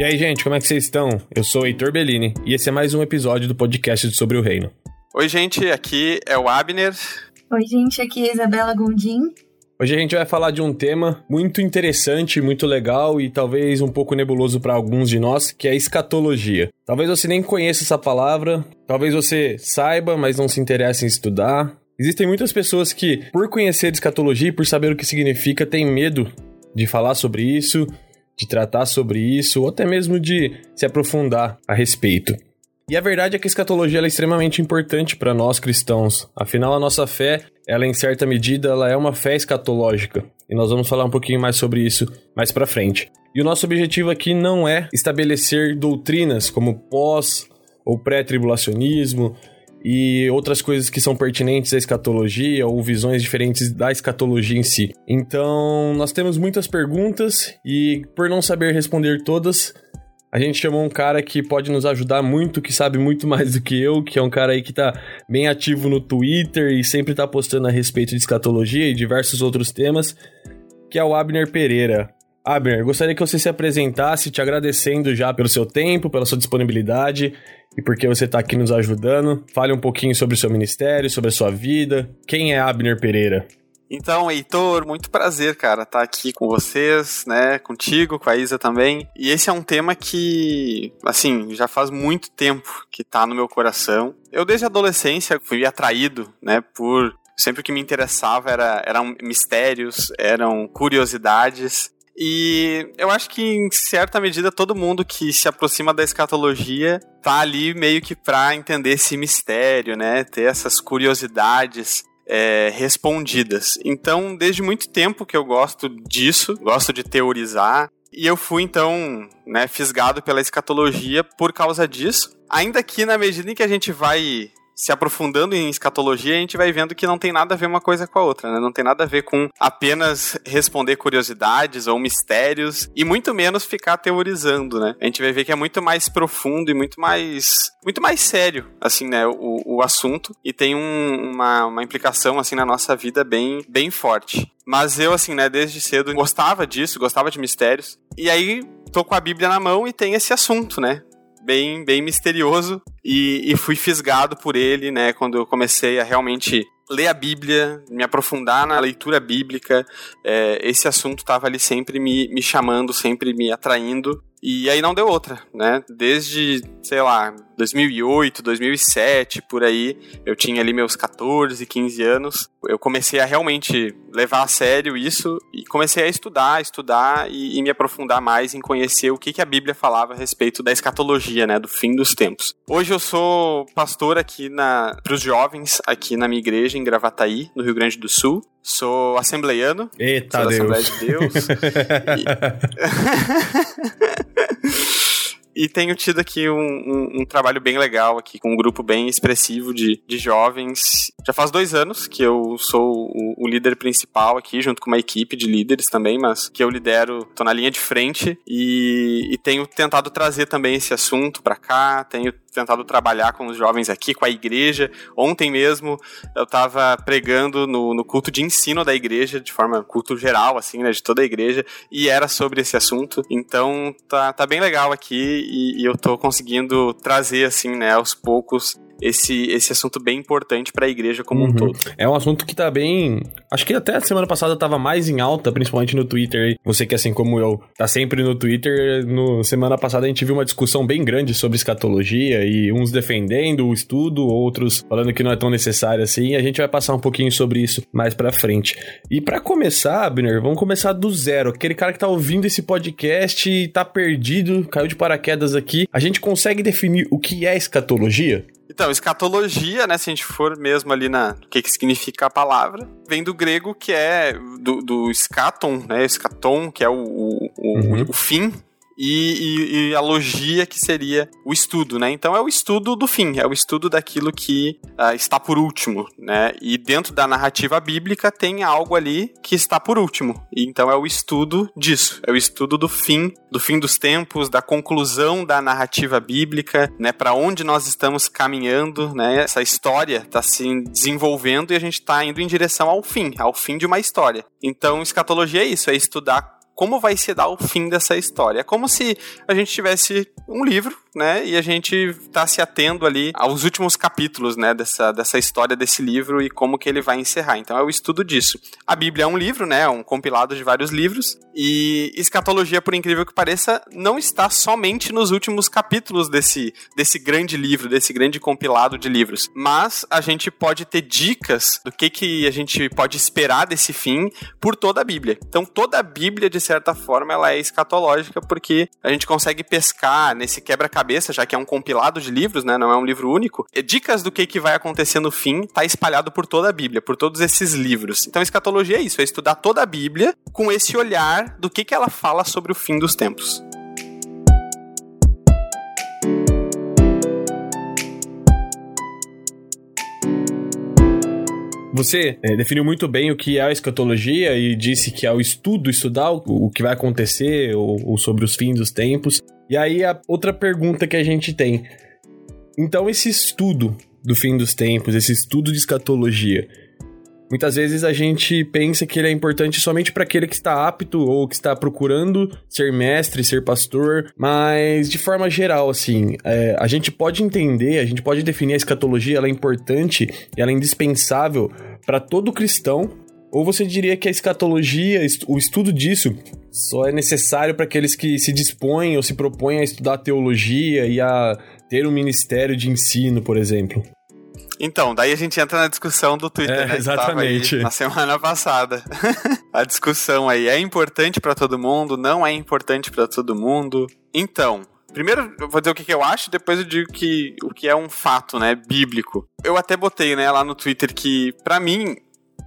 E aí, gente, como é que vocês estão? Eu sou o Heitor Bellini e esse é mais um episódio do podcast sobre o reino. Oi, gente, aqui é o Abner. Oi, gente, aqui é a Isabela Gondim. Hoje a gente vai falar de um tema muito interessante, muito legal e talvez um pouco nebuloso para alguns de nós, que é a escatologia. Talvez você nem conheça essa palavra, talvez você saiba, mas não se interesse em estudar. Existem muitas pessoas que, por conhecer escatologia e por saber o que significa, têm medo de falar sobre isso, de tratar sobre isso, ou até mesmo de se aprofundar a respeito. E a verdade é que a escatologia é extremamente importante para nós cristãos. Afinal, a nossa fé, ela em certa medida, ela é uma fé escatológica. E nós vamos falar um pouquinho mais sobre isso mais para frente. E o nosso objetivo aqui não é estabelecer doutrinas como pós ou pré-tribulacionismo, e outras coisas que são pertinentes à escatologia ou visões diferentes da escatologia em si. Então, nós temos muitas perguntas e por não saber responder todas, a gente chamou um cara que pode nos ajudar muito, que sabe muito mais do que eu, que é um cara aí que tá bem ativo no Twitter e sempre tá postando a respeito de escatologia e diversos outros temas, que é o Abner Pereira. Abner, gostaria que você se apresentasse, te agradecendo já pelo seu tempo, pela sua disponibilidade e porque você está aqui nos ajudando. Fale um pouquinho sobre o seu ministério, sobre a sua vida. Quem é Abner Pereira? Então, Heitor, muito prazer, cara, estar tá aqui com vocês, né, contigo, com a Isa também. E esse é um tema que, assim, já faz muito tempo que tá no meu coração. Eu desde a adolescência fui atraído, né, por sempre que me interessava era, eram mistérios, eram curiosidades. E eu acho que, em certa medida, todo mundo que se aproxima da escatologia tá ali meio que pra entender esse mistério, né? Ter essas curiosidades é, respondidas. Então, desde muito tempo que eu gosto disso, gosto de teorizar. E eu fui, então, né, fisgado pela escatologia por causa disso. Ainda que, na medida em que a gente vai se aprofundando em escatologia, a gente vai vendo que não tem nada a ver uma coisa com a outra, né? Não tem nada a ver com apenas responder curiosidades ou mistérios e muito menos ficar teorizando, né? A gente vai ver que é muito mais profundo e muito mais muito mais sério, assim, né, o, o assunto e tem um, uma, uma implicação, assim, na nossa vida bem, bem forte. Mas eu, assim, né, desde cedo gostava disso, gostava de mistérios. E aí, tô com a Bíblia na mão e tem esse assunto, né? Bem, bem misterioso e, e fui fisgado por ele, né, quando eu comecei a realmente ler a Bíblia, me aprofundar na leitura bíblica, é, esse assunto estava ali sempre me, me chamando, sempre me atraindo. E aí não deu outra, né? Desde, sei lá, 2008, 2007, por aí, eu tinha ali meus 14, 15 anos. Eu comecei a realmente levar a sério isso e comecei a estudar, estudar e, e me aprofundar mais em conhecer o que, que a Bíblia falava a respeito da escatologia, né? Do fim dos tempos. Hoje eu sou pastor aqui na para os jovens aqui na minha igreja em Gravataí, no Rio Grande do Sul. Sou assembleiano. Eita sou Deus. Assembleia de Deus. e... e tenho tido aqui um, um, um, trabalho bem legal aqui, com um grupo bem expressivo de, de jovens. Já faz dois anos que eu sou o, o, líder principal aqui, junto com uma equipe de líderes também, mas que eu lidero, tô na linha de frente e, e tenho tentado trazer também esse assunto para cá, tenho tentado trabalhar com os jovens aqui, com a igreja. Ontem mesmo eu estava pregando no, no, culto de ensino da igreja, de forma culto geral, assim, né, de toda a igreja, e era sobre esse assunto. Então tá, tá bem legal aqui e, e eu tô conseguindo trazer, assim, né, aos poucos esse, esse assunto bem importante para a igreja como uhum. um todo. É um assunto que tá bem. Acho que até a semana passada tava mais em alta, principalmente no Twitter. Você que, assim como eu, tá sempre no Twitter. No semana passada a gente viu uma discussão bem grande sobre escatologia e uns defendendo o estudo, outros falando que não é tão necessário assim. a gente vai passar um pouquinho sobre isso mais pra frente. E para começar, Abner, vamos começar do zero. Aquele cara que tá ouvindo esse podcast e tá perdido, caiu de paraquedas aqui. A gente consegue definir o que é escatologia? Então, escatologia, né, se a gente for mesmo ali na o que, que significa a palavra, vem do grego que é do, do escaton, né, escaton, que é o, o, uhum. o, o fim, e, e, e, a logia que seria o estudo, né? Então é o estudo do fim, é o estudo daquilo que uh, está por último, né? E dentro da narrativa bíblica tem algo ali que está por último. E então é o estudo disso, é o estudo do fim, do fim dos tempos, da conclusão da narrativa bíblica, né? Para onde nós estamos caminhando, né? Essa história está se desenvolvendo e a gente está indo em direção ao fim, ao fim de uma história. Então escatologia é isso, é estudar como vai se dar o fim dessa história. É como se a gente tivesse um livro, né, e a gente tá se atendo ali aos últimos capítulos, né, dessa, dessa história desse livro e como que ele vai encerrar. Então é o estudo disso. A Bíblia é um livro, né, um compilado de vários livros, e escatologia, por incrível que pareça, não está somente nos últimos capítulos desse, desse grande livro, desse grande compilado de livros, mas a gente pode ter dicas do que que a gente pode esperar desse fim por toda a Bíblia. Então toda a Bíblia, de certa forma, ela é escatológica porque a gente consegue pescar nesse quebra-cabeça, já que é um compilado de livros, né, não é um livro único, dicas do que, que vai acontecer no fim tá espalhado por toda a Bíblia, por todos esses livros. Então escatologia é isso, é estudar toda a Bíblia com esse olhar do que, que ela fala sobre o fim dos tempos. Você é, definiu muito bem o que é a escatologia e disse que é o estudo, estudar o, o que vai acontecer ou, ou, sobre os fins dos tempos. E aí a outra pergunta que a gente tem. Então esse estudo do fim dos tempos, esse estudo de escatologia, Muitas vezes a gente pensa que ele é importante somente para aquele que está apto ou que está procurando ser mestre, ser pastor, mas de forma geral, assim, é, a gente pode entender, a gente pode definir a escatologia, ela é importante ela é indispensável para todo cristão. Ou você diria que a escatologia, o estudo disso, só é necessário para aqueles que se dispõem ou se propõem a estudar teologia e a ter um ministério de ensino, por exemplo? Então, daí a gente entra na discussão do Twitter, é, né? Exatamente. na semana passada. a discussão aí é importante para todo mundo, não é importante para todo mundo. Então, Primeiro, eu vou dizer o que, que, eu acho, depois eu digo que, o que é um fato, né, bíblico. Eu até botei, né, lá no Twitter que, para mim,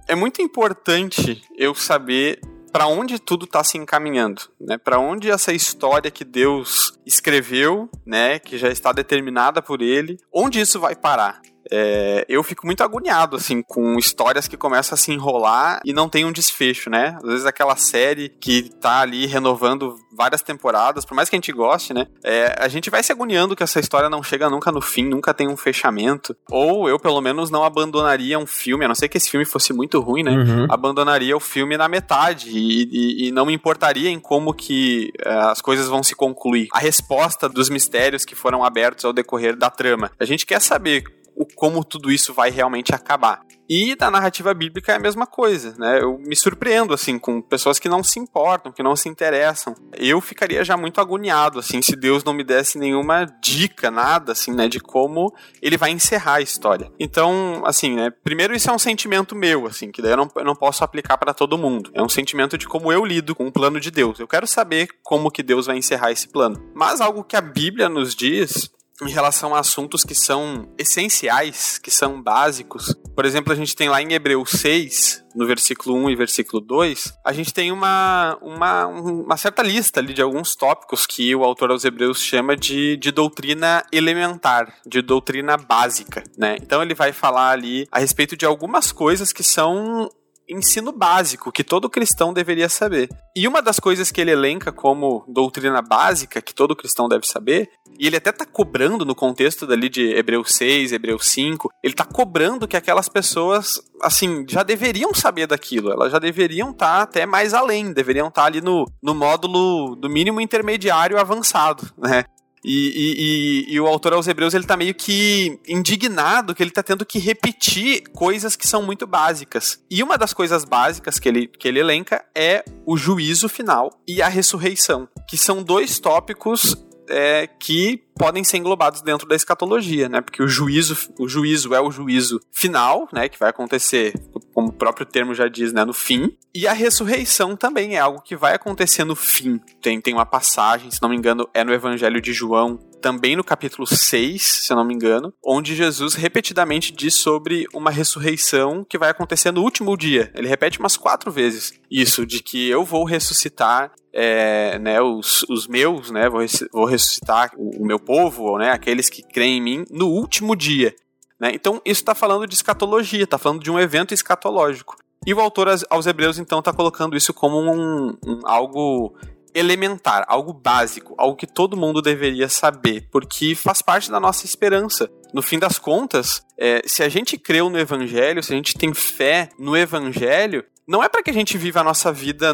é muito importante eu saber para onde tudo está se encaminhando, né? Para onde essa história que Deus escreveu, né, que já está determinada por Ele, onde isso vai parar? É, eu fico muito agoniado, assim, com histórias que começam a se enrolar e não tem um desfecho, né? Às vezes aquela série que tá ali renovando várias temporadas, por mais que a gente goste, né? É, a gente vai se agoniando que essa história não chega nunca no fim, nunca tem um fechamento. Ou eu, pelo menos, não abandonaria um filme, a não ser que esse filme fosse muito ruim, né? Uhum. Abandonaria o filme na metade e, e, e, não me importaria em como que uh, as coisas vão se concluir. A resposta dos mistérios que foram abertos ao decorrer da trama. A gente quer saber o como tudo isso vai realmente acabar. E na narrativa bíblica é a mesma coisa, né? Eu me surpreendo, assim, com pessoas que não se importam, que não se interessam. Eu ficaria já muito agoniado, assim, se Deus não me desse nenhuma dica, nada, assim, né, de como ele vai encerrar a história. Então, assim, né, primeiro isso é um sentimento meu, assim, que daí eu não, eu não posso aplicar para todo mundo. É um sentimento de como eu lido com o plano de Deus. Eu quero saber como que Deus vai encerrar esse plano. Mas algo que a Bíblia nos diz em relação a assuntos que são essenciais, que são básicos. Por exemplo, a gente tem lá em Hebreus 6, no versículo 1 e versículo 2, a gente tem uma, uma, uma certa lista ali de alguns tópicos que o autor aos Hebreus chama de, de doutrina elementar, de doutrina básica, né? Então ele vai falar ali a respeito de algumas coisas que são ensino básico que todo cristão deveria saber. E uma das coisas que ele elenca como doutrina básica que todo cristão deve saber, e ele até tá cobrando no contexto dali de Hebreus 6, Hebreus 5, ele tá cobrando que aquelas pessoas, assim, já deveriam saber daquilo, elas já deveriam estar tá até mais além, deveriam estar tá ali no, no módulo do mínimo intermediário avançado, né? E, e, e, e, o autor aos Hebreus ele tá meio que indignado que ele tá tendo que repetir coisas que são muito básicas. E uma das coisas básicas que ele, que ele elenca é o juízo final e a ressurreição, que são dois tópicos é, que podem ser englobados dentro da escatologia, né? Porque o juízo, o juízo é o juízo final, né? Que vai acontecer, como o próprio termo já diz, né? No fim. E a ressurreição também é algo que vai acontecer no fim. Tem, tem uma passagem, se não me engano, é no Evangelho de João, também no capítulo 6, se eu não me engano, onde Jesus repetidamente diz sobre uma ressurreição que vai acontecer no último dia. Ele repete umas quatro vezes isso, de que eu vou ressuscitar é, né, os, os meus, né, vou, vou ressuscitar o, o meu povo, né, aqueles que creem em mim, no último dia. Né? Então, isso está falando de escatologia, está falando de um evento escatológico. E o autor aos Hebreus, então, está colocando isso como um, um, algo elementar, algo básico, algo que todo mundo deveria saber, porque faz parte da nossa esperança. No fim das contas, é, se a gente creu no Evangelho, se a gente tem fé no Evangelho, não é para que a gente viva a nossa vida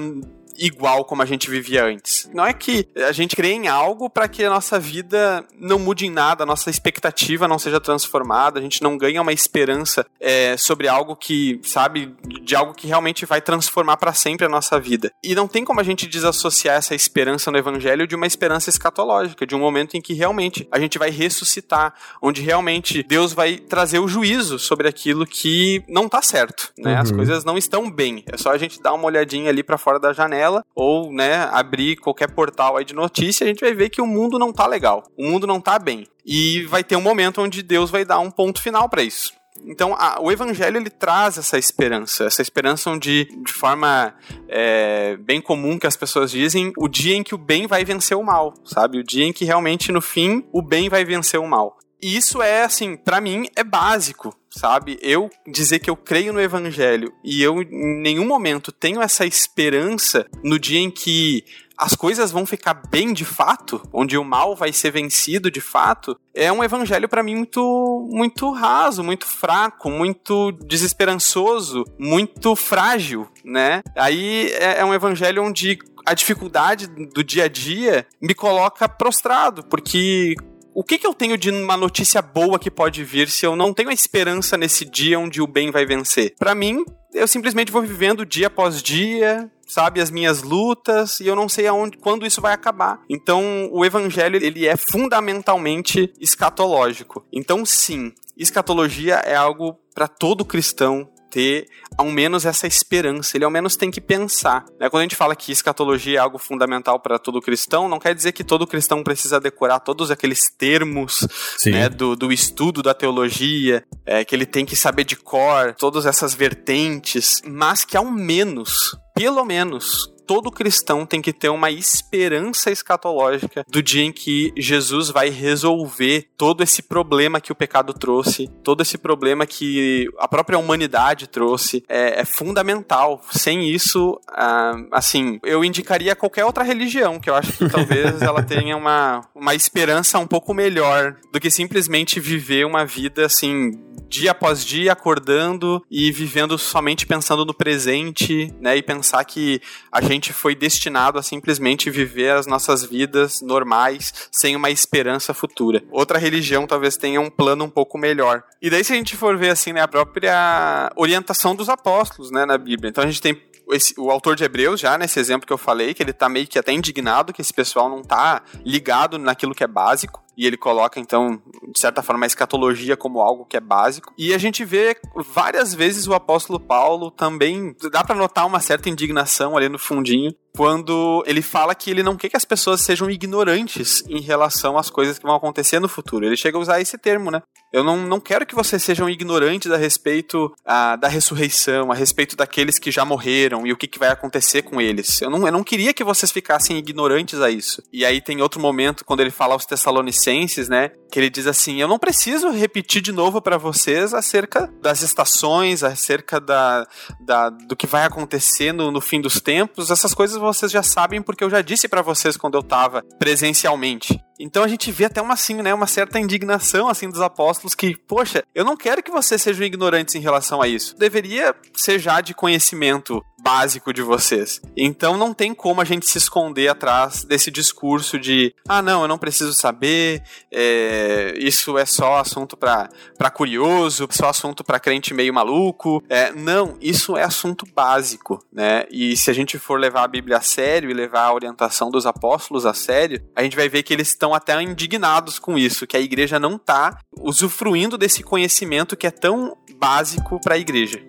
igual como a gente vivia antes. Não é que a gente crê em algo para que a nossa vida não mude em nada, a nossa expectativa não seja transformada, a gente não ganha uma esperança é, sobre algo que, sabe, de algo que realmente vai transformar para sempre a nossa vida. E não tem como a gente desassociar essa esperança no evangelho de uma esperança escatológica, de um momento em que realmente a gente vai ressuscitar, onde realmente Deus vai trazer o juízo sobre aquilo que não tá certo, né? Uhum. As coisas não estão bem. É só a gente dar uma olhadinha ali para fora da janela ou, né, abrir qualquer portal aí de notícia, a gente vai ver que o mundo não tá legal. O mundo não tá bem. E vai ter um momento onde Deus vai dar um ponto final para isso. Então, a, o evangelho ele traz essa esperança, essa esperança onde, de forma é, bem comum que as pessoas dizem, o dia em que o bem vai vencer o mal, sabe? O dia em que realmente, no fim, o bem vai vencer o mal. E isso é, assim, para mim é básico, sabe? Eu dizer que eu creio no evangelho e eu em nenhum momento tenho essa esperança no dia em que as coisas vão ficar bem de fato, onde o mal vai ser vencido de fato, é um evangelho para mim muito muito raso, muito fraco, muito desesperançoso, muito frágil, né? Aí é, é um evangelho onde a dificuldade do dia a dia me coloca prostrado, porque o que, que eu tenho de uma notícia boa que pode vir se eu não tenho a esperança nesse dia onde o bem vai vencer? Para mim, eu simplesmente vou vivendo dia após dia, sabe, as minhas lutas e eu não sei aonde, quando isso vai acabar. Então, o evangelho ele é fundamentalmente escatológico. Então, sim, escatologia é algo para todo cristão ter ao menos essa esperança, ele ao menos tem que pensar. Né? Quando a gente fala que escatologia é algo fundamental para todo cristão, não quer dizer que todo cristão precisa decorar todos aqueles termos né, do, do estudo da teologia, é, que ele tem que saber de cor, todas essas vertentes, mas que ao menos, pelo menos, todo cristão tem que ter uma esperança escatológica do dia em que Jesus vai resolver todo esse problema que o pecado trouxe, todo esse problema que a própria humanidade trouxe. É, é fundamental. Sem isso, ah, assim, eu indicaria qualquer outra religião, que eu acho que talvez ela tenha uma, uma esperança um pouco melhor do que simplesmente viver uma vida assim dia após dia acordando e vivendo somente pensando no presente, né? E pensar que a gente foi destinado a simplesmente viver as nossas vidas normais sem uma esperança futura. Outra religião talvez tenha um plano um pouco melhor. E daí se a gente for ver assim, né, a própria orientação dos apóstolos, né, na Bíblia. Então a gente tem esse, o autor de Hebreus, já nesse exemplo que eu falei, que ele tá meio que até indignado que esse pessoal não tá ligado naquilo que é básico e ele coloca, então, de certa forma, a escatologia como algo que é básico. E a gente vê várias vezes o apóstolo Paulo também. Dá para notar uma certa indignação ali no fundinho, quando ele fala que ele não quer que as pessoas sejam ignorantes em relação às coisas que vão acontecer no futuro. Ele chega a usar esse termo, né? Eu não, não quero que vocês sejam ignorantes a respeito a, da ressurreição, a respeito daqueles que já morreram e o que, que vai acontecer com eles. Eu não, eu não queria que vocês ficassem ignorantes a isso. E aí tem outro momento, quando ele fala aos Tessalonicenses, né? Que ele diz assim: Eu não preciso repetir de novo para vocês acerca das estações, acerca da, da, do que vai acontecer no, no fim dos tempos. Essas coisas vocês já sabem porque eu já disse para vocês quando eu tava presencialmente. Então a gente vê até uma assim, né, uma certa indignação assim dos apóstolos que, poxa, eu não quero que vocês sejam ignorantes em relação a isso. Deveria ser já de conhecimento básico de vocês. Então não tem como a gente se esconder atrás desse discurso de ah não, eu não preciso saber, é, isso é só assunto para curioso, só assunto para crente meio maluco. É, não, isso é assunto básico, né? E se a gente for levar a Bíblia a sério e levar a orientação dos apóstolos a sério, a gente vai ver que eles estão até indignados com isso, que a igreja não está usufruindo desse conhecimento que é tão básico para a igreja.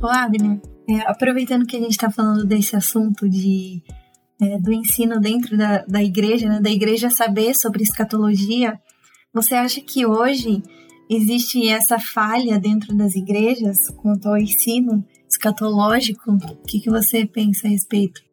Ô, Abner, é, aproveitando que a gente está falando desse assunto de, é, do ensino dentro da, da igreja, né, da igreja saber sobre escatologia, você acha que hoje existe essa falha dentro das igrejas quanto ao ensino escatológico? O que, que você pensa a respeito?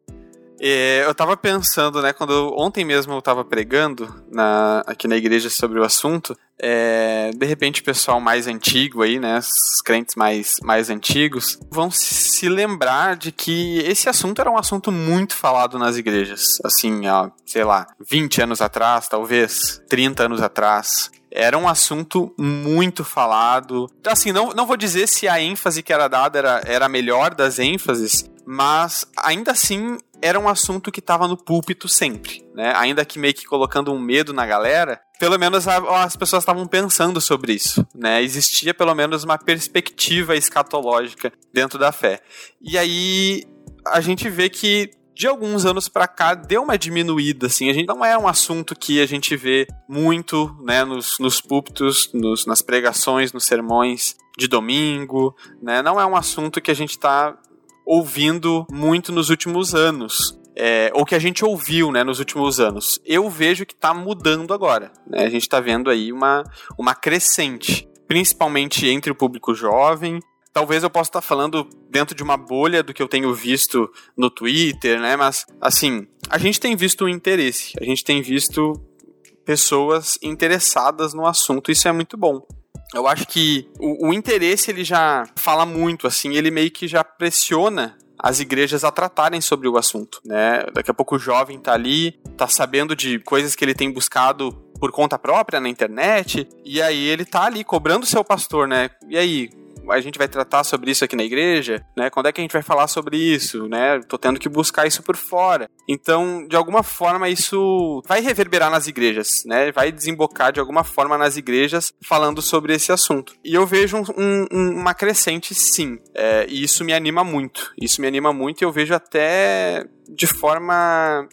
É, eu tava pensando, né, quando eu, ontem mesmo eu tava pregando na, aqui na igreja sobre o assunto, é, de repente o pessoal mais antigo aí, né, os crentes mais, mais antigos, vão se lembrar de que esse assunto era um assunto muito falado nas igrejas, assim, ó, sei lá, 20 anos atrás, talvez, 30 anos atrás era um assunto muito falado. Assim, não, não vou dizer se a ênfase que era dada era, era a melhor das ênfases, mas ainda assim era um assunto que estava no púlpito sempre, né? Ainda que meio que colocando um medo na galera, pelo menos as pessoas estavam pensando sobre isso, né? Existia pelo menos uma perspectiva escatológica dentro da fé. E aí a gente vê que de alguns anos para cá deu uma diminuída, assim. A gente não é um assunto que a gente vê muito, né, nos, nos púlpitos, nos, nas pregações, nos sermões de domingo, né? Não é um assunto que a gente está ouvindo muito nos últimos anos. É, ou que a gente ouviu né, nos últimos anos. Eu vejo que está mudando agora. Né? A gente está vendo aí uma, uma crescente, principalmente entre o público jovem, talvez eu possa estar falando dentro de uma bolha do que eu tenho visto no Twitter, né? Mas, assim, a gente tem visto um interesse, a gente tem visto pessoas interessadas no assunto, isso é muito bom. Eu acho que o, o interesse ele já fala muito, assim, ele meio que já pressiona as igrejas a tratarem sobre o assunto, né? Daqui a pouco o jovem tá ali, tá sabendo de coisas que ele tem buscado por conta própria na internet, e aí ele tá ali cobrando seu pastor, né? E aí, a gente vai tratar sobre isso aqui na igreja, né? Quando é que a gente vai falar sobre isso, né? Tô tendo que buscar isso por fora. Então, de alguma forma, isso vai reverberar nas igrejas, né? Vai desembocar de alguma forma nas igrejas falando sobre esse assunto. E eu vejo um, um, uma crescente, sim. É, e isso me anima muito. Isso me anima muito e eu vejo até de forma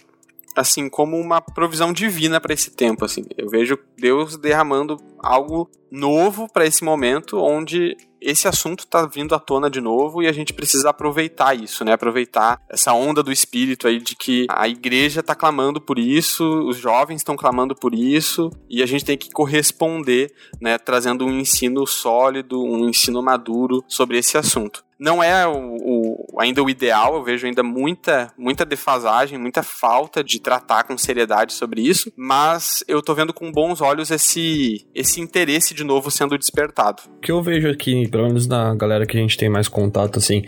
assim como uma provisão divina para esse tempo assim. Eu vejo Deus derramando algo novo para esse momento onde esse assunto está vindo à tona de novo e a gente precisa aproveitar isso, né? Aproveitar essa onda do espírito aí de que a igreja está clamando por isso, os jovens estão clamando por isso e a gente tem que corresponder, né? Trazendo um ensino sólido, um ensino maduro sobre esse assunto não é o, o, ainda o ideal, eu vejo ainda muita, muita defasagem, muita falta de tratar com seriedade sobre isso, mas eu tô vendo com bons olhos esse, esse interesse de novo sendo despertado. O que eu vejo aqui, pelo menos na galera que a gente tem mais contato, assim,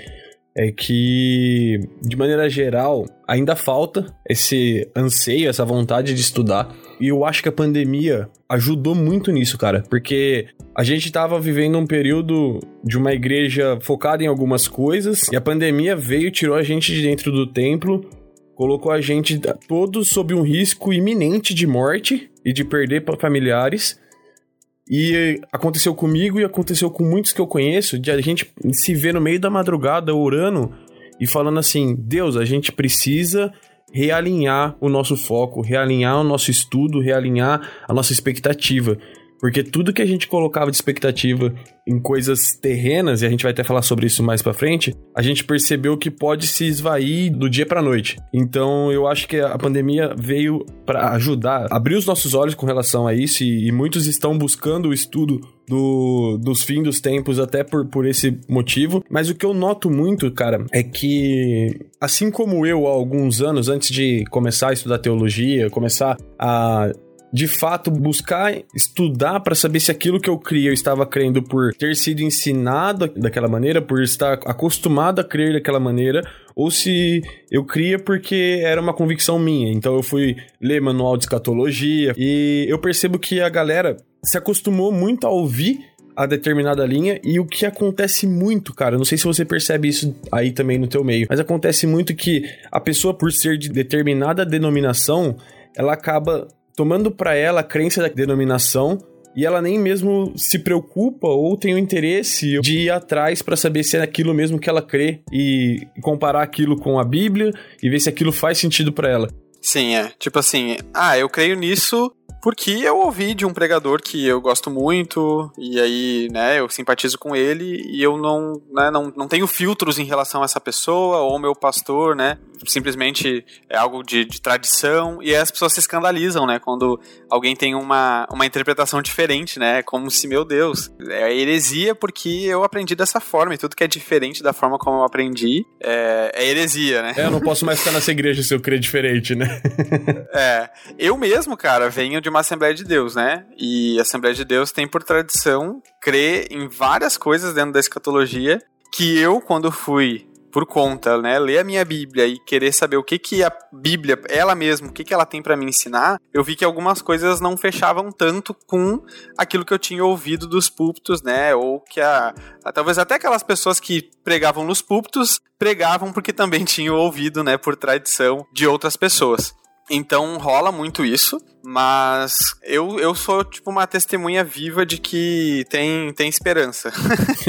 é que, de maneira geral, ainda falta esse anseio, essa vontade de estudar. E eu acho que a pandemia ajudou muito nisso, cara, porque a gente tava vivendo um período de uma igreja focada em algumas coisas, e a pandemia veio tirou a gente de dentro do templo, colocou a gente todos sob um risco iminente de morte e de perder familiares. E aconteceu comigo e aconteceu com muitos que eu conheço, de a gente se ver no meio da madrugada orando e falando assim: Deus, a gente precisa realinhar o nosso foco, realinhar o nosso estudo, realinhar a nossa expectativa. Porque tudo que a gente colocava de expectativa em coisas terrenas, e a gente vai até falar sobre isso mais para frente, a gente percebeu que pode se esvair do dia para noite. Então, eu acho que a pandemia veio para ajudar, abrir os nossos olhos com relação a isso, e, e muitos estão buscando o estudo do, dos fins dos tempos até por, por esse motivo. Mas o que eu noto muito, cara, é que assim como eu há alguns anos antes de começar a estudar teologia, começar a de fato buscar estudar para saber se aquilo que eu criei eu estava crendo por ter sido ensinado daquela maneira, por estar acostumado a crer daquela maneira, ou se eu cria porque era uma convicção minha. Então eu fui ler manual de escatologia e eu percebo que a galera se acostumou muito a ouvir a determinada linha e o que acontece muito, cara, não sei se você percebe isso aí também no teu meio, mas acontece muito que a pessoa por ser de determinada denominação, ela acaba tomando para ela a crença da denominação e ela nem mesmo se preocupa ou tem o interesse de ir atrás para saber se é aquilo mesmo que ela crê e comparar aquilo com a Bíblia e ver se aquilo faz sentido para ela. Sim, é. Tipo assim, ah, eu creio nisso porque eu ouvi de um pregador que eu gosto muito, e aí, né, eu simpatizo com ele, e eu não, né, não, não tenho filtros em relação a essa pessoa, ou meu pastor, né, simplesmente é algo de, de tradição, e as pessoas se escandalizam, né, quando alguém tem uma, uma interpretação diferente, né, como se, meu Deus, é heresia porque eu aprendi dessa forma, e tudo que é diferente da forma como eu aprendi é, é heresia, né. É, eu não posso mais ficar nessa igreja se eu crer diferente, né. é, eu mesmo, cara, venho de uma Assembleia de Deus, né? E a Assembleia de Deus tem por tradição crer em várias coisas dentro da escatologia que eu, quando fui por conta, né, ler a minha Bíblia e querer saber o que que a Bíblia, ela mesma, o que que ela tem para me ensinar, eu vi que algumas coisas não fechavam tanto com aquilo que eu tinha ouvido dos púlpitos, né, ou que a, a talvez até aquelas pessoas que pregavam nos púlpitos pregavam porque também tinham ouvido, né, por tradição de outras pessoas. Então rola muito isso, mas eu, eu sou tipo uma testemunha viva de que tem, tem esperança.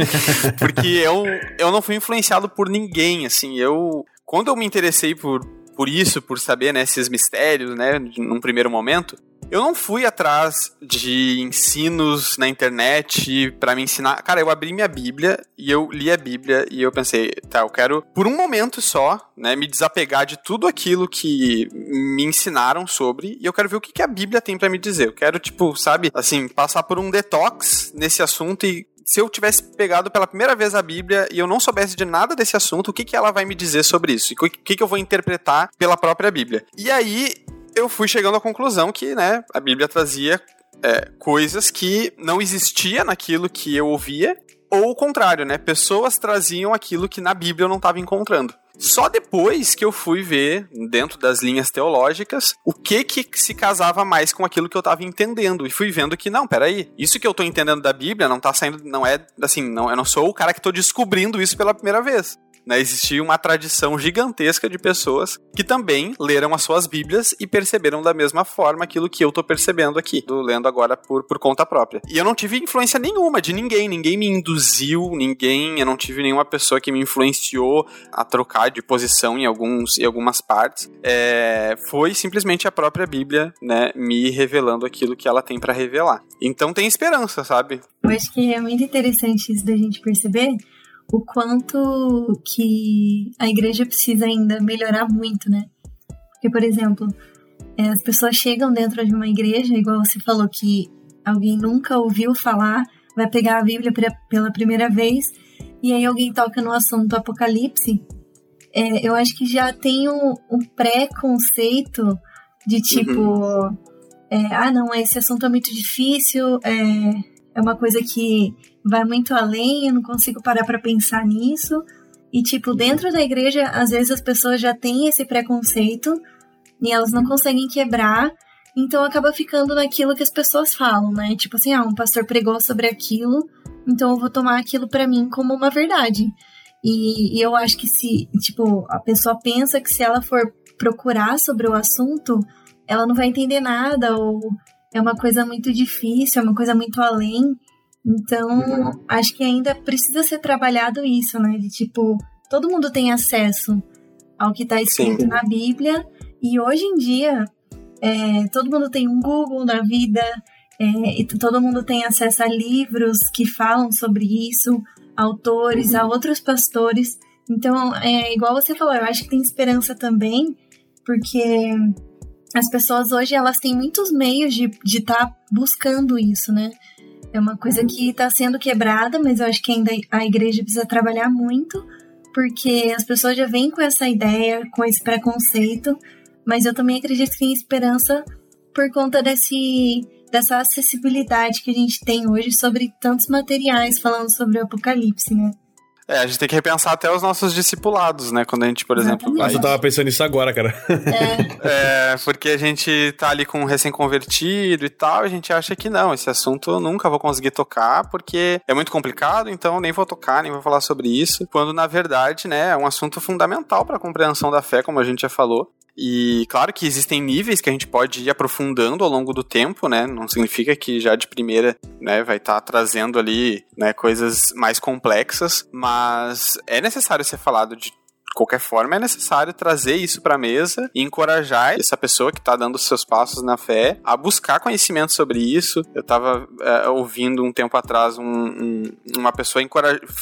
Porque eu, eu não fui influenciado por ninguém, assim, eu quando eu me interessei por, por isso, por saber né, esses mistérios, né, num primeiro momento, eu não fui atrás de ensinos na internet para me ensinar. Cara, eu abri minha Bíblia e eu li a Bíblia e eu pensei, tá, eu quero por um momento só, né, me desapegar de tudo aquilo que me ensinaram sobre e eu quero ver o que, que a Bíblia tem para me dizer. Eu quero, tipo, sabe, assim, passar por um detox nesse assunto e se eu tivesse pegado pela primeira vez a Bíblia e eu não soubesse de nada desse assunto, o que, que ela vai me dizer sobre isso? E o que, que eu vou interpretar pela própria Bíblia? E aí eu fui chegando à conclusão que, né, a Bíblia trazia é, coisas que não existia naquilo que eu ouvia, ou o contrário, né? Pessoas traziam aquilo que na Bíblia eu não estava encontrando. Só depois que eu fui ver, dentro das linhas teológicas, o que que se casava mais com aquilo que eu estava entendendo. E fui vendo que, não, peraí, isso que eu estou entendendo da Bíblia não tá saindo, não é, assim, não, eu não sou o cara que estou descobrindo isso pela primeira vez né, existia uma tradição gigantesca de pessoas que também leram as suas Bíblias e perceberam da mesma forma aquilo que eu tô percebendo aqui, tô lendo agora por, por conta própria. E eu não tive influência nenhuma de ninguém, ninguém me induziu, ninguém, eu não tive nenhuma pessoa que me influenciou a trocar de posição em, alguns, em algumas partes. É, foi simplesmente a própria Bíblia, né, me revelando aquilo que ela tem para revelar. Então tem esperança, sabe? Eu acho que é muito interessante isso da gente perceber, o quanto que a igreja precisa ainda melhorar muito, né? Porque, por exemplo, é, as pessoas chegam dentro de uma igreja, igual você falou que alguém nunca ouviu falar, vai pegar a Bíblia pela primeira vez, e aí alguém toca no assunto Apocalipse, é, eu acho que já tem um, um pré-conceito de tipo, uhum. é, ah, não, esse assunto é muito difícil, é, é uma coisa que vai muito além, eu não consigo parar para pensar nisso. E, tipo, dentro da igreja, às vezes as pessoas já têm esse preconceito e elas não conseguem quebrar, então acaba ficando naquilo que as pessoas falam, né? Tipo assim, ah, um pastor pregou sobre aquilo, então eu vou tomar aquilo para mim como uma verdade. E, e, eu acho que se, tipo, a pessoa pensa que se ela for procurar sobre o assunto, ela não vai entender nada, ou é uma coisa muito difícil, é uma coisa muito além. Então, uhum. acho que ainda precisa ser trabalhado isso, né? De tipo, todo mundo tem acesso ao que está escrito Sim. na Bíblia, e hoje em dia, é, todo mundo tem um Google na vida, é, e todo mundo tem acesso a livros que falam sobre isso, autores, uhum. a outros pastores. Então, é igual você falou, eu acho que tem esperança também, porque as pessoas hoje elas têm muitos meios de estar tá buscando isso, né? É uma coisa que está sendo quebrada, mas eu acho que ainda a igreja precisa trabalhar muito, porque as pessoas já vêm com essa ideia, com esse preconceito, mas eu também acredito que tem esperança por conta desse, dessa acessibilidade que a gente tem hoje sobre tantos materiais falando sobre o apocalipse, né? É, a gente tem que repensar até os nossos discipulados, né? Quando a gente, por exemplo. Vai... Eu tava pensando nisso agora, cara. É. é, porque a gente tá ali com um recém-convertido e tal, a gente acha que não, esse assunto eu nunca vou conseguir tocar, porque é muito complicado, então nem vou tocar, nem vou falar sobre isso. Quando, na verdade, né, é um assunto fundamental para a compreensão da fé, como a gente já falou. E claro que existem níveis que a gente pode ir aprofundando ao longo do tempo, né? Não significa que já de primeira, né, vai estar tá trazendo ali, né, coisas mais complexas, mas é necessário ser falado de qualquer forma, é necessário trazer isso para a mesa e encorajar essa pessoa que está dando seus passos na fé a buscar conhecimento sobre isso. Eu estava é, ouvindo um tempo atrás um, um, uma pessoa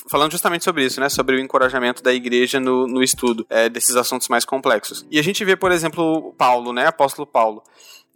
falando justamente sobre isso, né? Sobre o encorajamento da igreja no, no estudo é, desses assuntos mais complexos. E a gente vê, por exemplo, Paulo, né? Apóstolo Paulo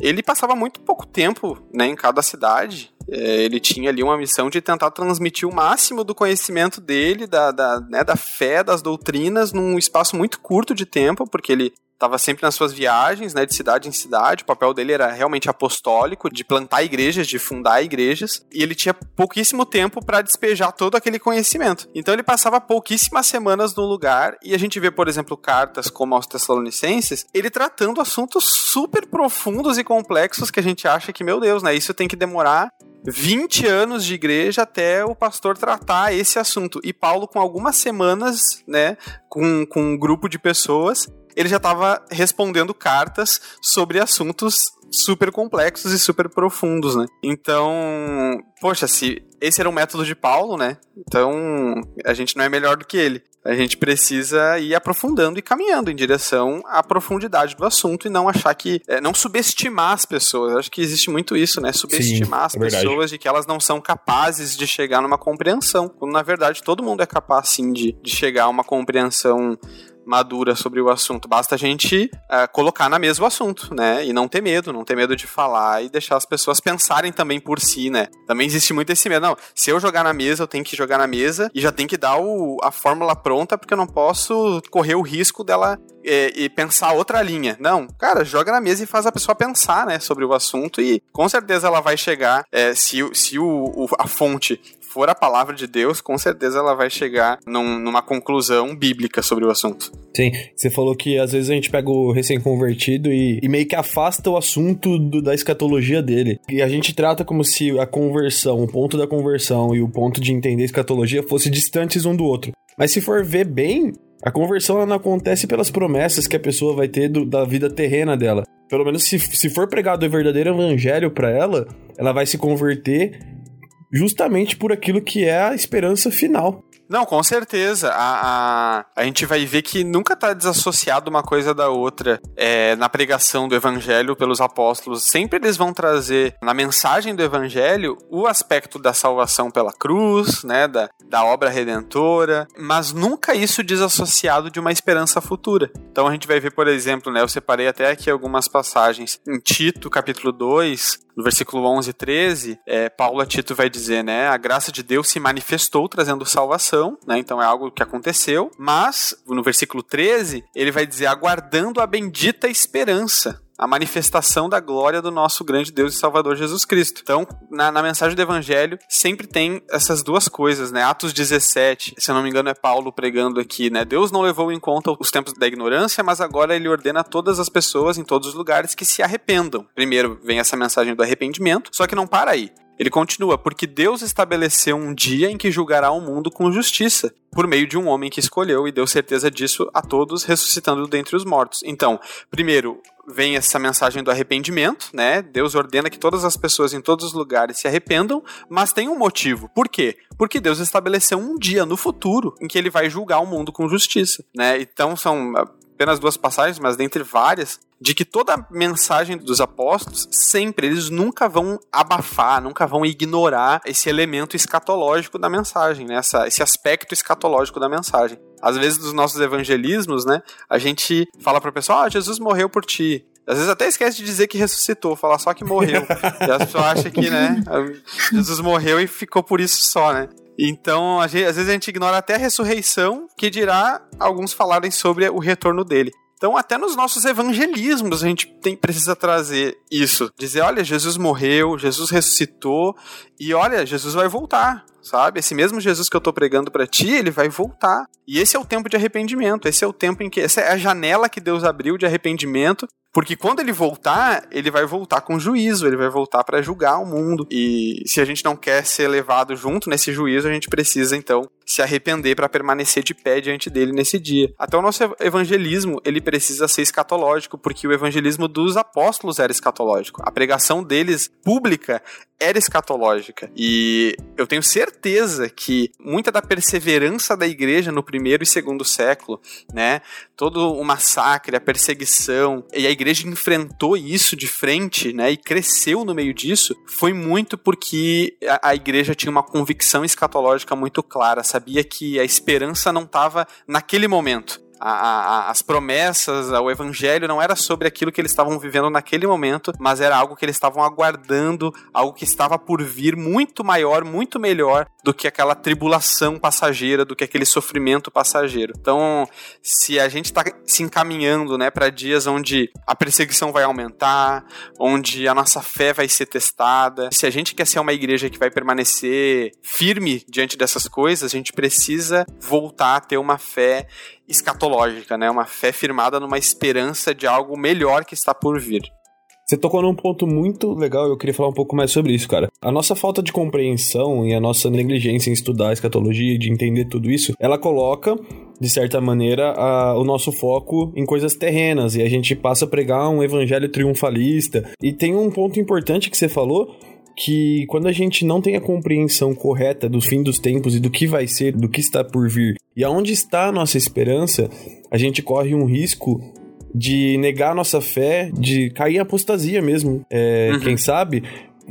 ele passava muito pouco tempo né, em cada cidade. É, ele tinha ali uma missão de tentar transmitir o máximo do conhecimento dele, da, da, né, da fé, das doutrinas, num espaço muito curto de tempo, porque ele estava sempre nas suas viagens, né, de cidade em cidade. O papel dele era realmente apostólico, de plantar igrejas, de fundar igrejas, e ele tinha pouquíssimo tempo para despejar todo aquele conhecimento. Então ele passava pouquíssimas semanas no lugar e a gente vê, por exemplo, cartas como aos Tessalonicenses, ele tratando assuntos super profundos e complexos que a gente acha que, meu Deus, né, isso tem que demorar 20 anos de igreja até o pastor tratar esse assunto. E Paulo, com algumas semanas, né, com, com um grupo de pessoas, ele já estava respondendo cartas sobre assuntos super complexos e super profundos, né? Então, poxa, se esse era o método de Paulo, né? Então, a gente não é melhor do que ele. A gente precisa ir aprofundando e caminhando em direção à profundidade do assunto e não achar que. É, não subestimar as pessoas. Acho que existe muito isso, né? Subestimar sim, as é pessoas de que elas não são capazes de chegar numa compreensão. Quando na verdade todo mundo é capaz, sim, de, de chegar a uma compreensão madura sobre o assunto. Basta a gente uh, colocar na mesa o assunto, né? E não ter medo, não ter medo de falar e deixar as pessoas pensarem também por si, né? Também existe muito esse medo. Não, se eu jogar na mesa, eu tenho que jogar na mesa e já tem que dar o, a fórmula pronta, porque eu não posso correr o risco dela é, e pensar outra linha. Não, cara, joga na mesa e faz a pessoa pensar, né, sobre o assunto e com certeza ela vai chegar, é, se, se o, o, a fonte for a palavra de Deus, com certeza ela vai chegar num, numa conclusão bíblica sobre o assunto. Sim, você falou que às vezes a gente pega o recém-convertido e, e, meio que afasta o assunto do, da escatologia dele. E a gente trata como se a conversão, o ponto da conversão e o ponto de entender escatologia fossem distantes um do outro. Mas se for ver bem, a conversão não acontece pelas promessas que a pessoa vai ter do, da vida terrena dela. Pelo menos se, se for pregado o verdadeiro evangelho para ela, ela vai se converter justamente por aquilo que é a esperança final. Não, com certeza. A, a, a gente vai ver que nunca está desassociado uma coisa da outra é, na pregação do evangelho pelos apóstolos. Sempre eles vão trazer na mensagem do evangelho o aspecto da salvação pela cruz, né, da, da obra redentora, mas nunca isso desassociado de uma esperança futura. Então a gente vai ver, por exemplo, né, eu separei até aqui algumas passagens em Tito, capítulo 2, no versículo 11 e 13, é, Paulo a Tito vai dizer, né, a graça de Deus se manifestou trazendo salvação, né, então é algo que aconteceu, mas no versículo 13, ele vai dizer aguardando a bendita esperança, a manifestação da glória do nosso grande Deus e Salvador Jesus Cristo. Então, na, na, mensagem do Evangelho, sempre tem essas duas coisas, né? Atos 17, se eu não me engano, é Paulo pregando aqui, né? Deus não levou em conta os tempos da ignorância, mas agora ele ordena a todas as pessoas em todos os lugares que se arrependam. Primeiro vem essa mensagem do arrependimento, só que não para aí. Ele continua, porque Deus estabeleceu um dia em que julgará o mundo com justiça, por meio de um homem que escolheu e deu certeza disso a todos, ressuscitando dentre os mortos. Então, primeiro, vem essa mensagem do arrependimento, né? Deus ordena que todas as pessoas em todos os lugares se arrependam, mas tem um motivo. Por quê? Porque Deus estabeleceu um dia no futuro em que ele vai julgar o mundo com justiça, né? Então são apenas duas passagens, mas dentre várias, de que toda a mensagem dos apóstolos, sempre, eles nunca vão abafar, nunca vão ignorar esse elemento escatológico da mensagem, né? Essa, esse aspecto escatológico da mensagem. Às vezes, nos nossos evangelismos, né, a gente fala para o pessoal, ah, Jesus morreu por ti. Às vezes até esquece de dizer que ressuscitou, falar só que morreu. e as pessoas acham que, né, Jesus morreu e ficou por isso só, né? Então, às vezes a gente ignora até a ressurreição, que dirá alguns falarem sobre o retorno dele. Então, até nos nossos evangelismos, a gente tem, precisa trazer isso. Dizer, olha, Jesus morreu, Jesus ressuscitou, e olha, Jesus vai voltar, sabe? Esse mesmo Jesus que eu tô pregando para ti, ele vai voltar. E esse é o tempo de arrependimento, esse é o tempo em que. Essa é a janela que Deus abriu de arrependimento porque quando ele voltar, ele vai voltar com juízo, ele vai voltar para julgar o mundo. E se a gente não quer ser levado junto nesse juízo, a gente precisa então se arrepender para permanecer de pé diante dele nesse dia. Até o nosso evangelismo, ele precisa ser escatológico, porque o evangelismo dos apóstolos era escatológico. A pregação deles pública era escatológica. E eu tenho certeza certeza que muita da perseverança da igreja no primeiro e segundo século, né, todo o massacre, a perseguição, e a igreja enfrentou isso de frente, né, e cresceu no meio disso, foi muito porque a, a igreja tinha uma convicção escatológica muito clara, sabia que a esperança não estava naquele momento, a, a, as promessas, o evangelho não era sobre aquilo que eles estavam vivendo naquele momento, mas era algo que eles estavam aguardando, algo que estava por vir muito maior, muito melhor do que aquela tribulação passageira, do que aquele sofrimento passageiro. Então, se a gente está se encaminhando, né, para dias onde a perseguição vai aumentar, onde a nossa fé vai ser testada, se a gente quer ser uma igreja que vai permanecer firme diante dessas coisas, a gente precisa voltar a ter uma fé escatológica, né? Uma fé firmada numa esperança de algo melhor que está por vir. Você tocou num ponto muito legal e eu queria falar um pouco mais sobre isso, cara. A nossa falta de compreensão e a nossa negligência em estudar a escatologia e de entender tudo isso, ela coloca, de certa maneira, a, o nosso foco em coisas terrenas e a gente passa a pregar um evangelho triunfalista. E tem um ponto importante que você falou, que quando a gente não tem a compreensão correta do fim dos tempos e do que vai ser, do que está por vir e aonde está a nossa esperança, a gente corre um risco de negar a nossa fé, de cair em apostasia mesmo. É, uhum. Quem sabe?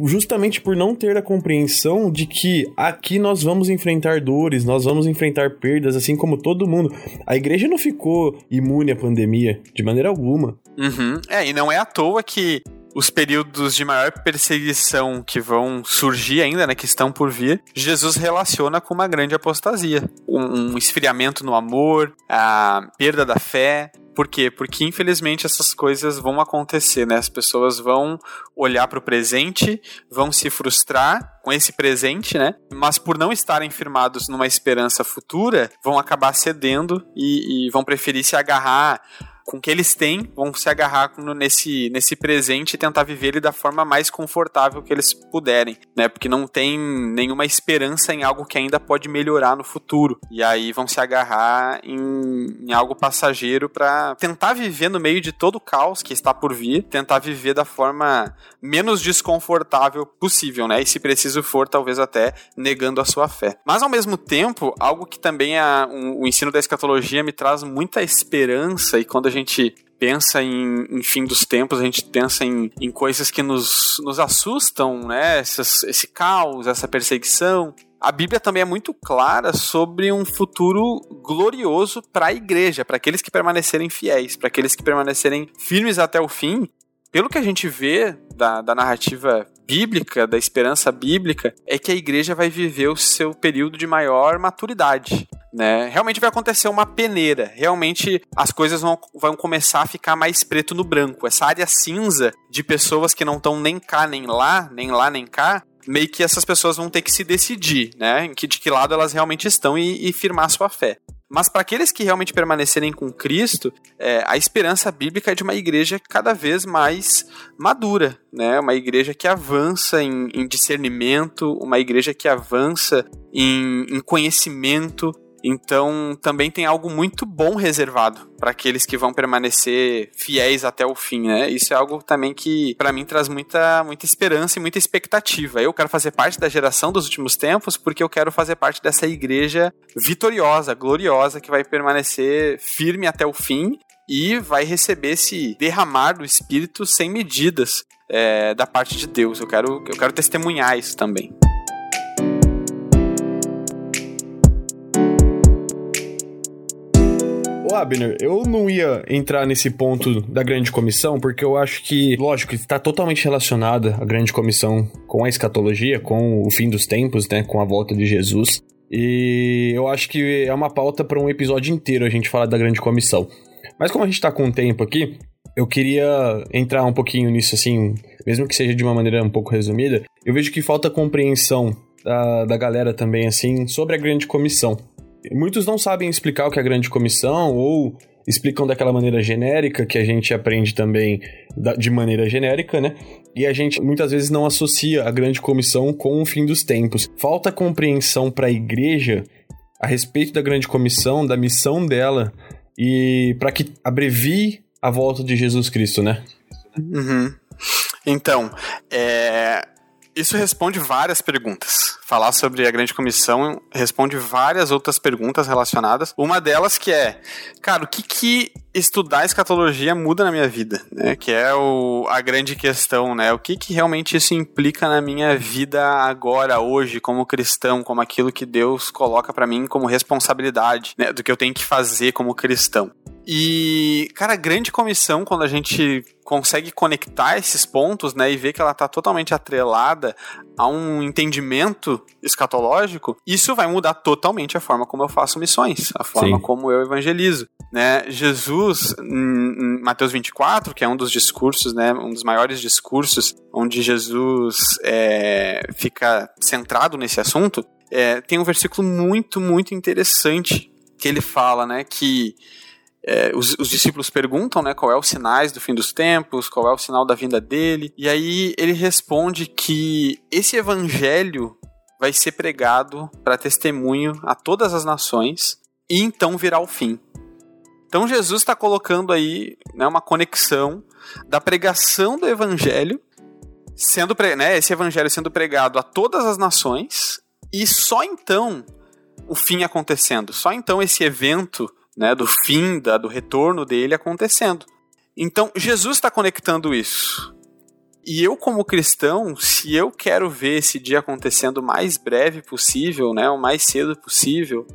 Justamente por não ter a compreensão de que aqui nós vamos enfrentar dores, nós vamos enfrentar perdas, assim como todo mundo. A igreja não ficou imune à pandemia, de maneira alguma. Uhum. É, e não é à toa que os períodos de maior perseguição que vão surgir ainda, né, que estão por vir, Jesus relaciona com uma grande apostasia, um, um esfriamento no amor, a perda da fé, por quê? Porque infelizmente essas coisas vão acontecer, né? As pessoas vão olhar para o presente, vão se frustrar com esse presente, né? Mas por não estarem firmados numa esperança futura, vão acabar cedendo e, e vão preferir se agarrar com o que eles têm, vão se agarrar nesse, nesse presente e tentar viver ele da forma mais confortável que eles puderem, né? Porque não tem nenhuma esperança em algo que ainda pode melhorar no futuro. E aí vão se agarrar em, em algo passageiro para tentar viver no meio de todo o caos que está por vir, tentar viver da forma menos desconfortável possível, né? E se preciso for, talvez até negando a sua fé. Mas ao mesmo tempo, algo que também a, um, o ensino da escatologia me traz muita esperança e quando a gente pensa em, em, fim dos tempos, a gente pensa em, em coisas que nos, nos assustam, né? Essas, esse caos, essa perseguição. A Bíblia também é muito clara sobre um futuro glorioso para a igreja, para aqueles que permanecerem fiéis, para aqueles que permanecerem firmes até o fim. Pelo que a gente vê da, da narrativa bíblica, da esperança bíblica, é que a igreja vai viver o seu período de maior maturidade né? Realmente vai acontecer uma peneira. Realmente as coisas vão, vão começar a ficar mais preto no branco. Essa área cinza de pessoas que não estão nem cá nem lá, nem lá nem cá, meio que essas pessoas vão ter que se decidir, né? Em que, de que lado elas realmente estão e, e firmar sua fé. Mas para aqueles que realmente permanecerem com Cristo, é, a esperança bíblica é de uma igreja cada vez mais madura, né? Uma igreja que avança em, em discernimento, uma igreja que avança em, em conhecimento, então, também tem algo muito bom reservado para aqueles que vão permanecer fiéis até o fim, né? Isso é algo também que para mim traz muita muita esperança e muita expectativa. Eu quero fazer parte da geração dos últimos tempos porque eu quero fazer parte dessa igreja vitoriosa, gloriosa que vai permanecer firme até o fim e vai receber esse derramar do Espírito sem medidas é, da parte de Deus. Eu quero, eu quero testemunhar isso também. Abner, eu não ia entrar nesse ponto da grande comissão, porque eu acho que, lógico, está totalmente relacionada a grande comissão com a escatologia, com o fim dos tempos, né, com a volta de Jesus. E eu acho que é uma pauta para um episódio inteiro a gente falar da grande comissão. Mas como a gente está com o tempo aqui, eu queria entrar um pouquinho nisso, assim, mesmo que seja de uma maneira um pouco resumida. Eu vejo que falta compreensão da, da galera também, assim, sobre a grande comissão. Muitos não sabem explicar o que é a grande comissão ou explicam daquela maneira genérica que a gente aprende também de maneira genérica, né? E a gente muitas vezes não associa a grande comissão com o fim dos tempos. Falta compreensão para a igreja a respeito da grande comissão, da missão dela e para que abrevie a volta de Jesus Cristo, né? Uhum. Então, é, isso responde várias perguntas. Falar sobre a grande comissão responde várias outras perguntas relacionadas. Uma delas que é, cara, o que que estudar escatologia muda na minha vida, né? Que é o, a grande questão, né? O que que realmente isso implica na minha vida agora, hoje, como cristão, como aquilo que Deus coloca para mim como responsabilidade, né? Do que eu tenho que fazer como cristão. E, cara, grande comissão, quando a gente consegue conectar esses pontos, né, e ver que ela está totalmente atrelada a um entendimento escatológico, isso vai mudar totalmente a forma como eu faço missões, a forma Sim. como eu evangelizo, né? Jesus, em Mateus 24, que é um dos discursos, né, um dos maiores discursos, onde Jesus é, fica centrado nesse assunto, é, tem um versículo muito, muito interessante que ele fala, né, que é, os, os, discípulos perguntam, né, qual é os sinais do fim dos tempos, qual é o sinal da vinda dele, e aí ele responde que esse evangelho vai ser pregado para testemunho a todas as nações e então virá o fim. Então Jesus está colocando aí né, uma conexão da pregação do evangelho sendo né, esse evangelho sendo pregado a todas as nações e só então o fim acontecendo, só então esse evento né, do fim, da, do retorno dele acontecendo. Então, Jesus está conectando isso. E eu, como cristão, se eu quero ver esse dia acontecendo o mais breve possível, né, o mais cedo possível,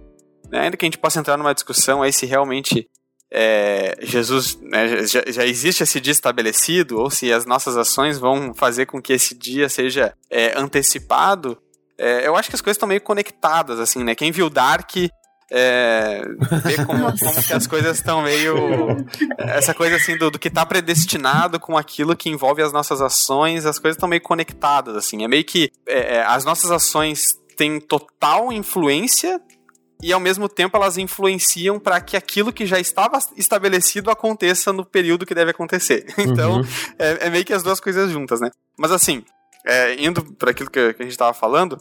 né, ainda que a gente possa entrar numa discussão aí se realmente é, Jesus né, já, já, existe esse dia estabelecido, ou se as nossas ações vão fazer com que esse dia seja é, antecipado, é, eu acho que as coisas estão meio conectadas, assim, né? Quem viu Dark é, ver como, como que as coisas estão meio. Essa coisa assim do, do que está predestinado com aquilo que envolve as nossas ações, as coisas estão meio conectadas, assim. É meio que é, é, as nossas ações têm total influência e ao mesmo tempo elas influenciam para que aquilo que já estava estabelecido aconteça no período que deve acontecer. Então, uhum. é, é, meio que as duas coisas juntas, né? Mas assim, é, indo para aquilo que, que, a gente estava falando,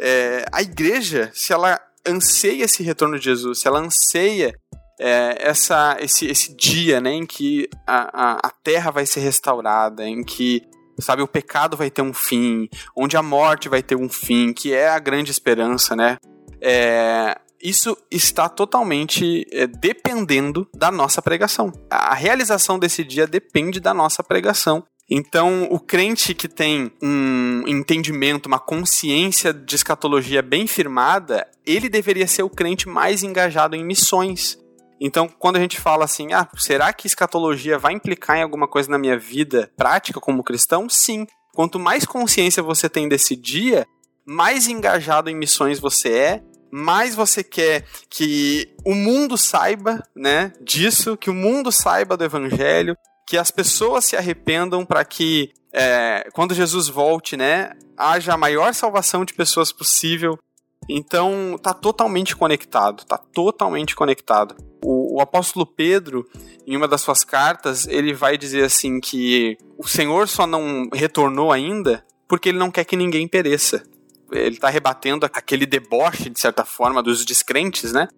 é, a igreja, se ela anseia esse retorno de Jesus, se ela anseia é, essa, esse, esse dia né, em que a, a, a terra vai ser restaurada, em que sabe o pecado vai ter um fim, onde a morte vai ter um fim, que é a grande esperança, né? É, isso está totalmente é, dependendo da nossa pregação. A realização desse dia depende da nossa pregação. Então, o crente que tem um entendimento, uma consciência de escatologia bem firmada, ele deveria ser o crente mais engajado em missões. Então, quando a gente fala assim, ah, será que escatologia vai implicar em alguma coisa na minha vida prática como cristão? Sim. Quanto mais consciência você tem desse dia, mais engajado em missões você é, mais você quer que o mundo saiba, né, disso, que o mundo saiba do evangelho, que as pessoas se arrependam para que é, quando Jesus volte, né, haja a maior salvação de pessoas possível. Então, tá totalmente conectado, tá totalmente conectado. O, o, apóstolo Pedro, em uma das suas cartas, ele vai dizer assim que o Senhor só não retornou ainda porque ele não quer que ninguém pereça. Ele está rebatendo aquele deboche, de certa forma, dos descrentes, né?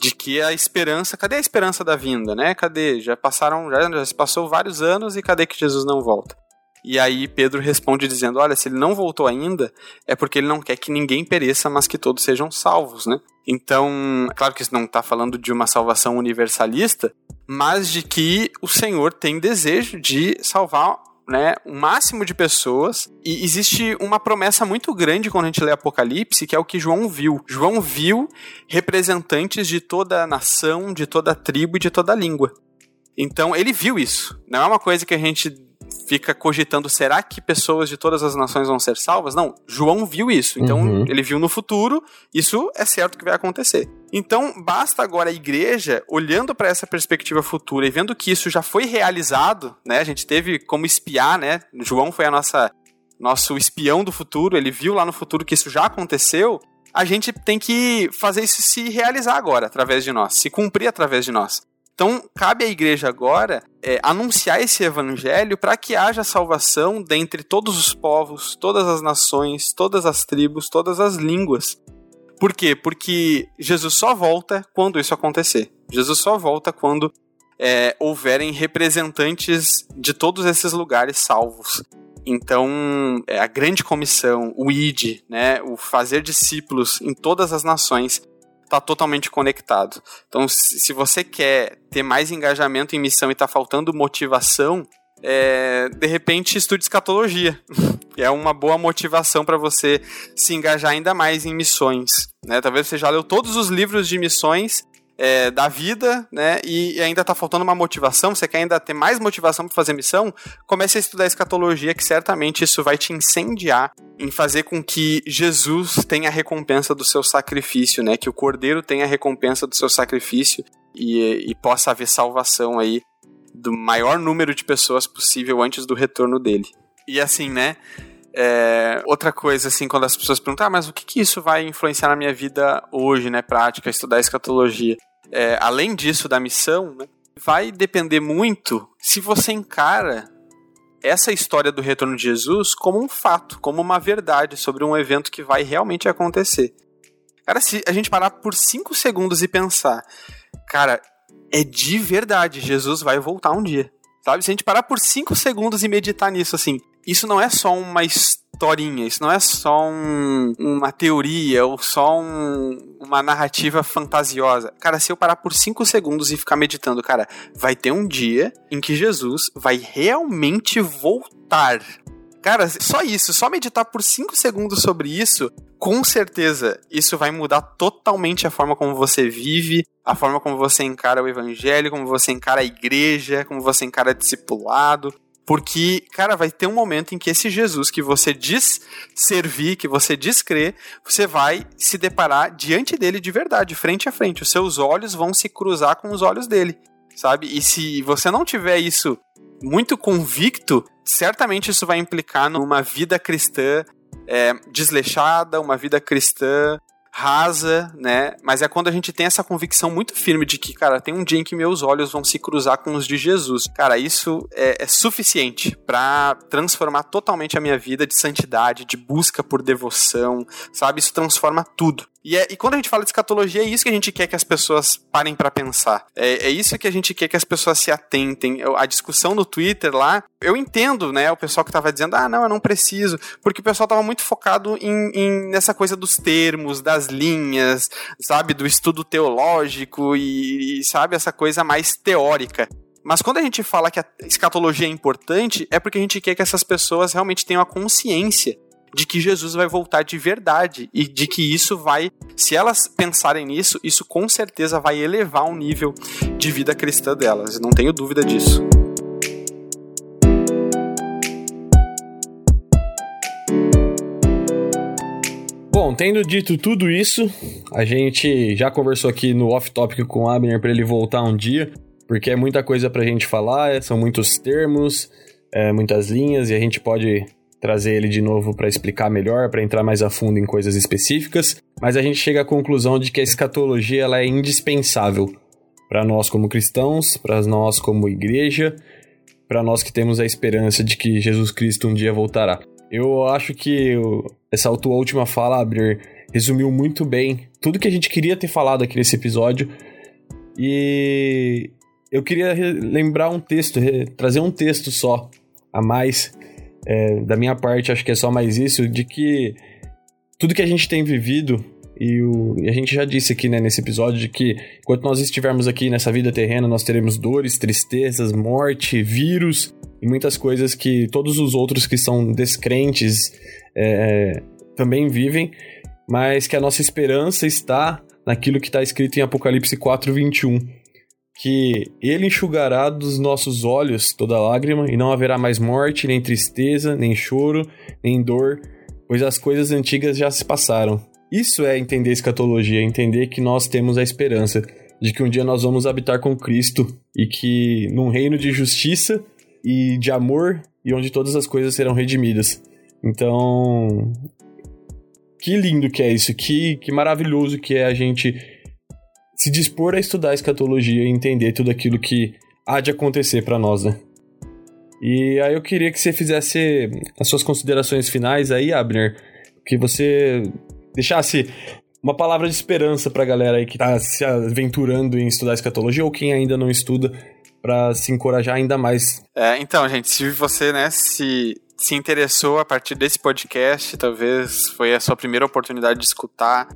De que a esperança, cadê a esperança da vinda, né? Cadê? Já passaram, já, já se passou vários anos e cadê que Jesus não volta? E aí Pedro responde dizendo: Olha, se ele não voltou ainda, é porque ele não quer que ninguém pereça, mas que todos sejam salvos, né? Então, claro que isso não está falando de uma salvação universalista, mas de que o Senhor tem desejo de salvar né, o máximo de pessoas. E existe uma promessa muito grande quando a gente lê Apocalipse, que é o que João viu. João viu representantes de toda a nação, de toda a tribo e de toda a língua. Então ele viu isso. Não é uma coisa que a gente fica cogitando, será que pessoas de todas as nações vão ser salvas? Não, João viu isso. Então, uhum. ele viu no futuro, isso é certo que vai acontecer. Então, basta agora a igreja, olhando para essa perspectiva futura e vendo que isso já foi realizado, né? A gente teve como espiar, né? João foi a nossa nosso espião do futuro, ele viu lá no futuro que isso já aconteceu. A gente tem que fazer isso se realizar agora através de nós, se cumprir através de nós. Então, cabe à igreja agora é, anunciar esse evangelho para que haja salvação dentre todos os povos, todas as nações, todas as tribos, todas as línguas. Por quê? Porque Jesus só volta quando isso acontecer. Jesus só volta quando é, houverem representantes de todos esses lugares salvos. Então, é, a grande comissão, o ID, né, o fazer discípulos em todas as nações, está totalmente conectado. Então, se você quer ter mais engajamento em missão e está faltando motivação, é, de repente estude escatologia. é uma boa motivação para você se engajar ainda mais em missões. Né? Talvez você já leu todos os livros de missões é, da vida, né? E ainda tá faltando uma motivação, você quer ainda ter mais motivação para fazer missão, comece a estudar escatologia, que certamente isso vai te incendiar em fazer com que Jesus tenha a recompensa do seu sacrifício, né? Que o Cordeiro tenha a recompensa do seu sacrifício e, e possa haver salvação aí do maior número de pessoas possível antes do retorno dele. E assim, né? É, outra coisa, assim, quando as pessoas perguntam, ah, mas o que, que isso vai influenciar na minha vida hoje, né? Prática, estudar escatologia é, além disso da missão, né, vai depender muito se você encara essa história do retorno de Jesus como um fato, como uma verdade sobre um evento que vai realmente acontecer. Cara, se a gente parar por cinco segundos e pensar, cara, é de verdade, Jesus vai voltar um dia. Sabe? Se a gente parar por cinco segundos e meditar nisso, assim, isso não é só uma historinha, isso não é só um, uma teoria ou só um, uma narrativa fantasiosa. Cara, se eu parar por cinco segundos e ficar meditando, cara, vai ter um dia em que Jesus vai realmente voltar. Cara, só isso, só meditar por cinco segundos sobre isso, com certeza isso vai mudar totalmente a forma como você vive, a forma como você encara o evangelho, como você encara a igreja, como você encara discipulado. Porque, cara, vai ter um momento em que esse Jesus que você diz servir, que você diz crer, você vai se deparar diante dele de verdade, frente a frente. Os seus olhos vão se cruzar com os olhos dele, sabe? E se você não tiver isso muito convicto, certamente isso vai implicar numa vida cristã é, desleixada, uma vida cristã rasa, né? Mas é quando a gente tem essa convicção muito firme de que, cara, tem um dia em que meus olhos vão se cruzar com os de Jesus. Cara, isso é, é suficiente para transformar totalmente a minha vida de santidade, de busca por devoção, sabe? Isso transforma tudo. E, é, e quando a gente fala de escatologia, é isso que a gente quer que as pessoas parem para pensar. É, é isso que a gente quer que as pessoas se atentem. A discussão no Twitter lá, eu entendo, né, o pessoal que tava dizendo, ah, não, eu não preciso, porque o pessoal tava muito focado em, em nessa coisa dos termos, das linhas, sabe, do estudo teológico e, e sabe, essa coisa mais teórica. Mas quando a gente fala que a escatologia é importante, é porque a gente quer que essas pessoas realmente tenham a consciência de que Jesus vai voltar de verdade e de que isso vai, se elas pensarem nisso, isso com certeza vai elevar o nível de vida cristã delas, não tenho dúvida disso. Bom, tendo dito tudo isso, a gente já conversou aqui no off-topic com o Abner para ele voltar um dia, porque é muita coisa pra gente falar, são muitos termos, é, muitas linhas, e a gente pode trazer ele de novo para explicar melhor, para entrar mais a fundo em coisas específicas, mas a gente chega à conclusão de que a escatologia ela é indispensável para nós como cristãos, para nós como igreja, para nós que temos a esperança de que Jesus Cristo um dia voltará. Eu acho que essa tua última fala, Abner, resumiu muito bem tudo que a gente queria ter falado aqui nesse episódio. E eu queria lembrar um texto, trazer um texto só a mais é, da minha parte, acho que é só mais isso, de que tudo que a gente tem vivido, e, o, e a gente já disse aqui né, nesse episódio, de que enquanto nós estivermos aqui nessa vida terrena, nós teremos dores, tristezas, morte, vírus e muitas coisas que todos os outros que são descrentes é, também vivem, mas que a nossa esperança está naquilo que está escrito em Apocalipse 4, 21 que ele enxugará dos nossos olhos toda lágrima, e não haverá mais morte, nem tristeza, nem choro, nem dor, pois as coisas antigas já se passaram. Isso é entender escatologia, entender que nós temos a esperança de que um dia nós vamos habitar com Cristo e que num reino de justiça e de amor e onde todas as coisas serão redimidas. Então, que lindo que é isso, que, que maravilhoso que é a gente se dispor a estudar a escatologia e entender tudo aquilo que há de acontecer para nós, né? E aí eu queria que você fizesse as suas considerações finais aí, Abner, que você deixasse uma palavra de esperança pra galera aí que tá se aventurando em estudar escatologia ou quem ainda não estuda para se encorajar ainda mais. É, então, gente, se você, né, se se interessou a partir desse podcast, talvez foi a sua primeira oportunidade de escutar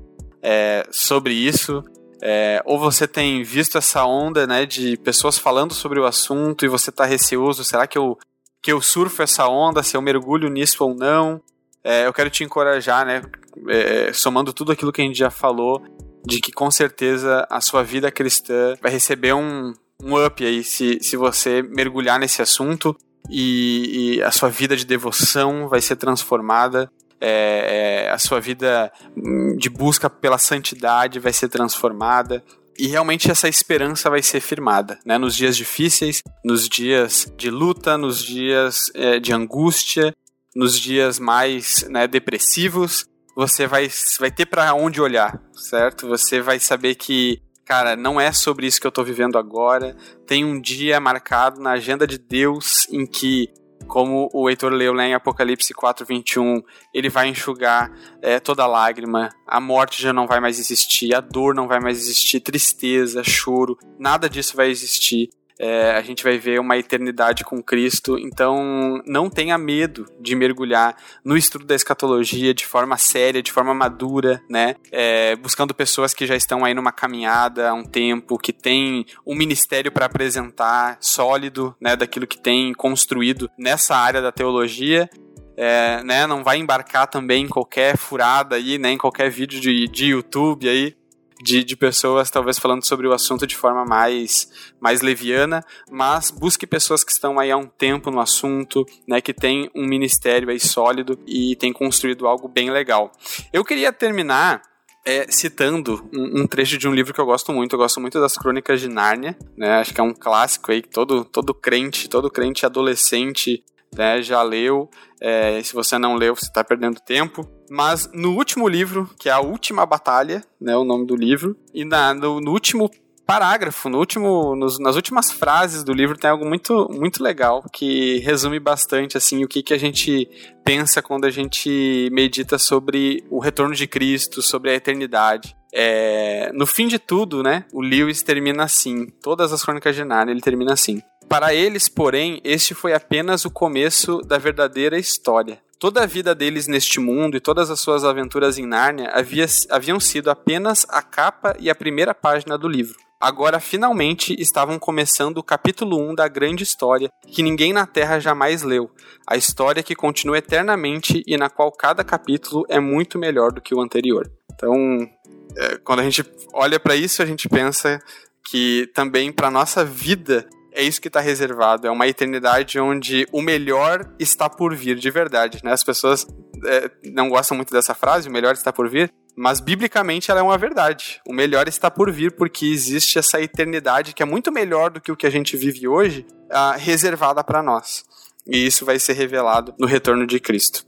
é, sobre isso. É, ou você tem visto essa onda né, de pessoas falando sobre o assunto e você está receoso, será que eu, que eu surfo essa onda, se eu mergulho nisso ou não? É, eu quero te encorajar, né, é, somando tudo aquilo que a gente já falou, de que com certeza a sua vida cristã vai receber um, um up aí se, se você mergulhar nesse assunto e, e a sua vida de devoção vai ser transformada. É, é, a sua vida hum, de busca pela santidade vai ser transformada e realmente essa esperança vai ser firmada, né? Nos dias difíceis, nos dias de luta, nos dias é, de angústia, nos dias mais né, depressivos, você vai, vai ter para onde olhar, certo? Você vai saber que cara, não é sobre isso que eu tô vivendo agora. Tem um dia marcado na agenda de Deus em que, como o Heitor leu lá em Apocalipse 4:21, ele vai enxugar é, toda lágrima, a morte já não vai mais existir, a dor não vai mais existir, tristeza, choro, nada disso vai existir é, a gente vai ver uma eternidade com Cristo. Então, não tenha medo de mergulhar no estudo da escatologia de forma séria, de forma madura, né? É, buscando pessoas que já estão aí numa caminhada há um tempo, que tem um ministério para apresentar sólido, né? Daquilo que tem construído nessa área da teologia. É, né, não vai embarcar também em qualquer furada aí, né, em qualquer vídeo de, de YouTube aí, de, de pessoas talvez falando sobre o assunto de forma mais, mais leviana, mas busque pessoas que estão aí há um tempo no assunto, né, que tem um ministério aí sólido e tem construído algo bem legal. Eu queria terminar é, citando um, um, trecho de um livro que eu gosto muito. Eu gosto muito das Crônicas de Nárnia, né? Acho que é um clássico aí que todo, todo crente, todo crente adolescente né, já leu. É, se você não leu, você está perdendo tempo. Mas no último livro, que é a última batalha, né, o nome do livro, e na, no, no último parágrafo, no último, nos, nas últimas frases do livro tem algo muito, muito legal que resume bastante assim o que, que a gente pensa quando a gente medita sobre o retorno de Cristo, sobre a eternidade. É, no fim de tudo, né, o Lewis termina assim. Todas as crônicas de Narnia ele termina assim. Para eles, porém, este foi apenas o começo da verdadeira história. Toda a vida deles neste mundo e todas as suas aventuras em Nárnia havia, haviam sido apenas a capa e a primeira página do livro. Agora, finalmente, estavam começando o capítulo 1 da grande história que ninguém na Terra jamais leu. A história que continua eternamente e na qual cada capítulo é muito melhor do que o anterior. Então, é, quando a gente olha para isso, a gente pensa que também para nossa vida é isso que está reservado. É uma eternidade onde o melhor está por vir, de verdade. Né? As pessoas é, não gostam muito dessa frase, o melhor está por vir, mas biblicamente ela é uma verdade. O melhor está por vir porque existe essa eternidade que é muito melhor do que o que a gente vive hoje, uh, reservada para nós. E isso vai ser revelado no retorno de Cristo.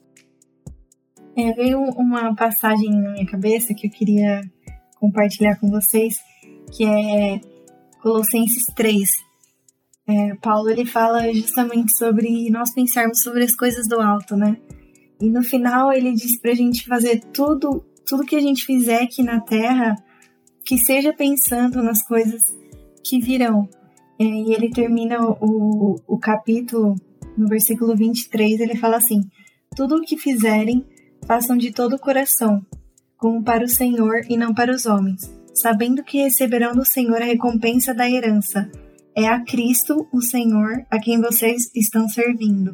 É, veio uma passagem na minha cabeça que eu queria compartilhar com vocês, que é Colossenses 3, é, Paulo ele fala justamente sobre nós pensarmos sobre as coisas do alto, né? E no final ele diz pra gente fazer tudo, tudo que a gente fizer aqui na Terra, que seja pensando nas coisas que virão. É, e ele termina o, o capítulo no versículo 23, ele fala assim: Tudo o que fizerem, façam de todo o coração, como para o Senhor e não para os homens, sabendo que receberão do Senhor a recompensa da herança é a Cristo, o Senhor, a quem vocês estão servindo.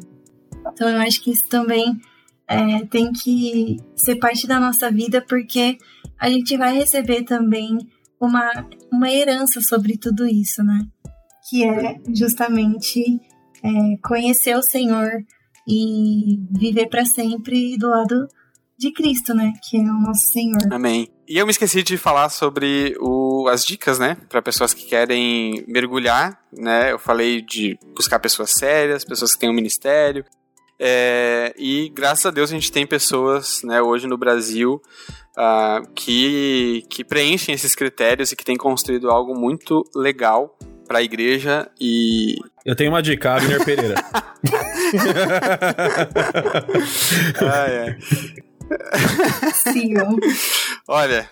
Então eu acho que isso também é, tem que ser parte da nossa vida, porque a gente vai receber também uma, uma herança sobre tudo isso, né? Que é justamente é, conhecer o Senhor e viver para sempre do lado de Cristo, né? Que é o nosso Senhor. Amém. E eu me esqueci de falar sobre o, as dicas, né? Para pessoas que querem mergulhar, né? Eu falei de buscar pessoas sérias, pessoas que têm um ministério. É, e graças a Deus a gente tem pessoas, né, hoje no Brasil, uh, que, que preenchem esses critérios e que têm construído algo muito legal para a igreja e eu tenho uma dica, Abner Pereira. ah, é. Sim. Olha,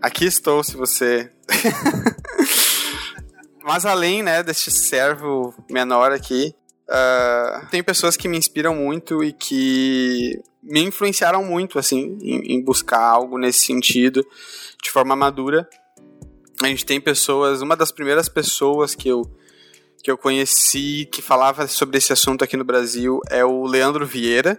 aqui estou se você. Mas além, né, deste servo menor aqui, uh, tem pessoas que me inspiram muito e que me influenciaram muito, assim, em, em buscar algo nesse sentido, de forma madura. A gente tem pessoas, uma das primeiras pessoas que eu que eu conheci que falava sobre esse assunto aqui no Brasil é o Leandro Vieira.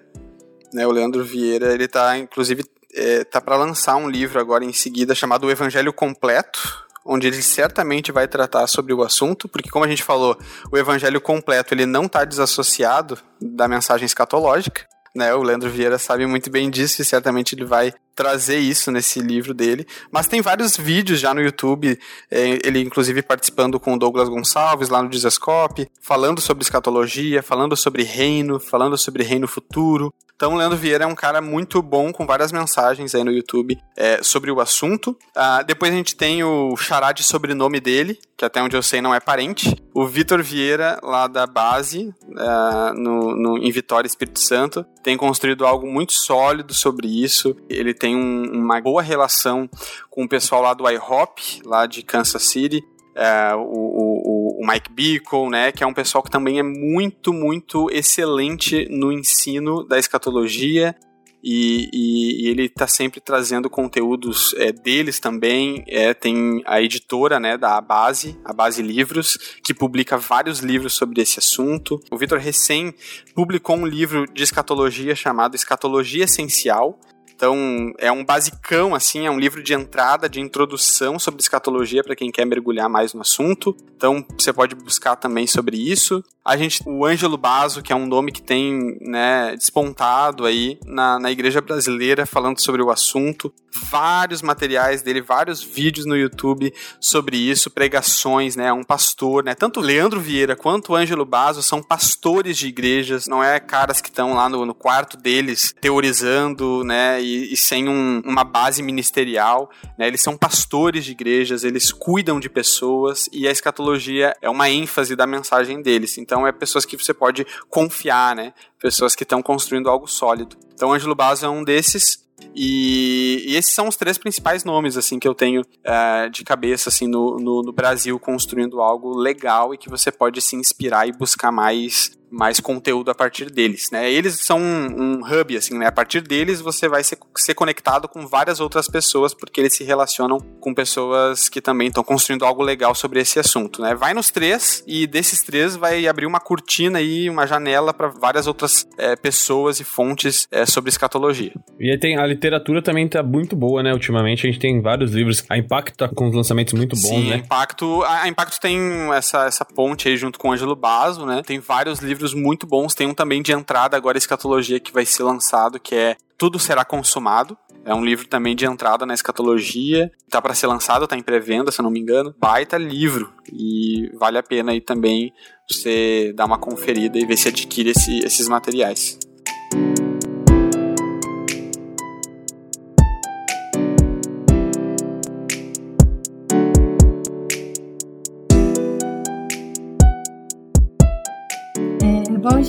Né, o Leandro Vieira, ele tá, inclusive, é, tá para lançar um livro agora em seguida chamado O Evangelho Completo, onde ele certamente vai tratar sobre o assunto, porque como a gente falou, o evangelho completo ele não está desassociado da mensagem escatológica, né? O Leandro Vieira sabe muito bem disso e certamente ele vai trazer isso nesse livro dele. Mas tem vários vídeos já no YouTube, é, ele inclusive participando com o Douglas Gonçalves lá no Dizascope, falando sobre escatologia, falando sobre reino, falando sobre reino futuro. Então, Leandro Vieira é um cara muito bom, com várias mensagens aí no YouTube é, sobre o assunto. Ah, depois a gente tem o Xará de sobrenome dele, que até onde eu sei não é parente. O Vitor Vieira, lá da base, uh, no, no, em Vitória, Espírito Santo, tem construído algo muito sólido sobre isso. Ele tem um, uma boa relação com o pessoal lá do IHOP, lá de Kansas City. Uh, o, o, o, Mike Bickle, né, que é um pessoal que também é muito, muito excelente no ensino da escatologia e, e, e ele está sempre trazendo conteúdos é, deles também. É, tem a editora né, da Base, a Base Livros, que publica vários livros sobre esse assunto. O Vitor recém publicou um livro de escatologia chamado Escatologia Essencial, então, é um basicão, assim, é um livro de entrada, de introdução sobre escatologia para quem quer mergulhar mais no assunto. Então, você pode buscar também sobre isso. A gente, o Ângelo Basso, que é um nome que tem, né, despontado aí na, na igreja brasileira falando sobre o assunto. Vários materiais dele, vários vídeos no YouTube sobre isso, pregações, né, um pastor, né, tanto Leandro Vieira quanto Ângelo Basso são pastores de igrejas, não é caras que estão lá no, no quarto deles teorizando, né, e e, sem um, uma base ministerial. Né? Eles são pastores de igrejas, eles cuidam de pessoas e a escatologia é uma ênfase da mensagem deles. Então, é pessoas que você pode confiar, né? Pessoas que estão construindo algo sólido. Então, Ângelo Basso é um desses. E, e, esses são os três principais nomes assim que eu tenho uh, de cabeça assim no, no, no, Brasil construindo algo legal e que você pode se inspirar e buscar mais mais conteúdo a partir deles, né? Eles são um, um hub, assim, né? A partir deles você vai ser, ser conectado com várias outras pessoas, porque eles se relacionam com pessoas que também estão construindo algo legal sobre esse assunto, né? Vai nos três e desses três vai abrir uma cortina aí, uma janela para várias outras é, pessoas e fontes é, sobre escatologia. E aí tem a literatura também tá muito boa, né? Ultimamente a gente tem vários livros. A Impacto tá com lançamentos muito bons, Sim, né? A Impacto, a Impacto tem essa, essa ponte aí junto com o Ângelo Basso, né? Tem vários livros livros muito bons. Tem um também de entrada agora, escatologia, que vai ser lançado, que é Tudo Será Consumado. É um livro também de entrada na escatologia. Tá para ser lançado, tá em pré-venda, se eu não me engano. Baita livro. E vale a pena aí também você dar uma conferida e ver se adquire esse, esses materiais.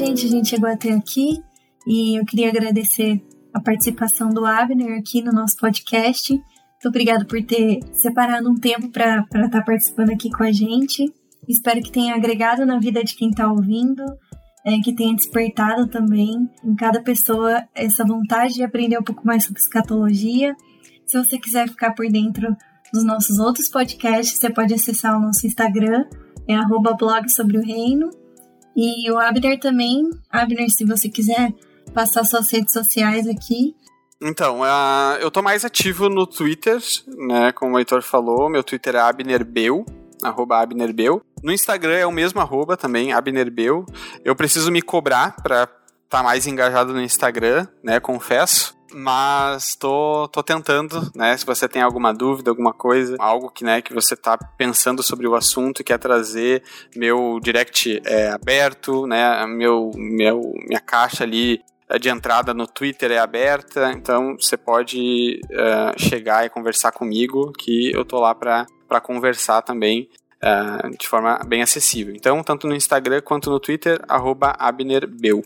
Gente, a gente chegou até aqui e eu queria agradecer a participação do Abner aqui no nosso podcast. Muito obrigado por ter separado um tempo para estar tá participando aqui com a gente. Espero que tenha agregado na vida de quem está ouvindo, é, que tenha despertado também em cada pessoa essa vontade de aprender um pouco mais sobre escatologia. Se você quiser ficar por dentro dos nossos outros podcasts, você pode acessar o nosso Instagram, é blog sobre o reino. E o Abner também. Abner, se você quiser passar suas redes sociais aqui. Então, uh, eu tô mais ativo no Twitter, né? Como o Heitor falou, meu Twitter é abnerbeu, arroba abnerbeu. No Instagram é o mesmo arroba também, abnerbeu. Eu preciso me cobrar pra estar tá mais engajado no Instagram, né? Confesso mas tô, tô tentando, né? Se você tem alguma dúvida, alguma coisa, algo que, né, que você tá pensando sobre o assunto e quer trazer, meu direct é aberto, né? Meu, meu, minha caixa ali de entrada no Twitter é aberta, então você pode uh, chegar e conversar comigo, que eu tô lá para conversar também uh, de forma bem acessível. Então, tanto no Instagram quanto no Twitter, arroba AbnerBeu.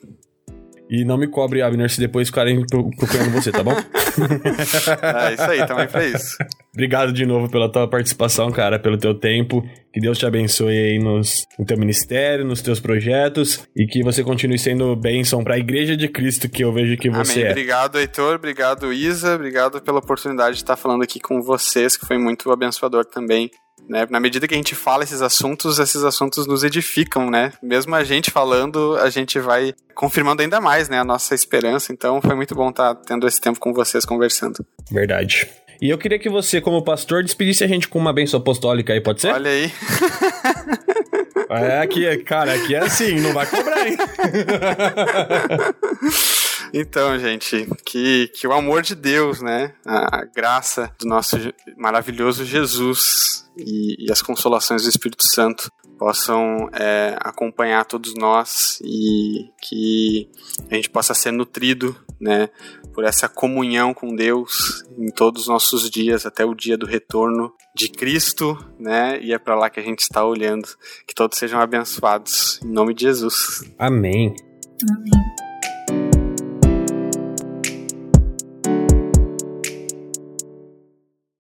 E não me cobre, Abner, se depois ficarem procurando você, tá bom? é isso aí, também pra isso. Obrigado de novo pela tua participação, cara, pelo teu tempo. Que Deus te abençoe aí nos, no teu ministério, nos teus projetos e que você continue sendo bênção para a Igreja de Cristo que eu vejo que você Amém. é. Obrigado, Heitor. Obrigado, Isa. Obrigado pela oportunidade de estar falando aqui com vocês, que foi muito abençoador também. Né? Na medida que a gente fala esses assuntos, esses assuntos nos edificam, né? Mesmo a gente falando, a gente vai confirmando ainda mais, né, a nossa esperança. Então, foi muito bom estar tendo esse tempo com vocês conversando. Verdade. E eu queria que você, como pastor, despedisse a gente com uma bênção apostólica aí, pode ser? Olha aí. É, aqui, cara, aqui é assim, não vai cobrar, hein? Então, gente, que, que o amor de Deus, né, a, a graça do nosso maravilhoso Jesus e, e, as consolações do Espírito Santo possam é, acompanhar todos nós e que a gente possa ser nutrido, né, por essa comunhão com Deus em todos os nossos dias até o dia do retorno de Cristo, né? E é para lá que a gente está olhando. Que todos sejam abençoados em nome de Jesus. Amém. Amém.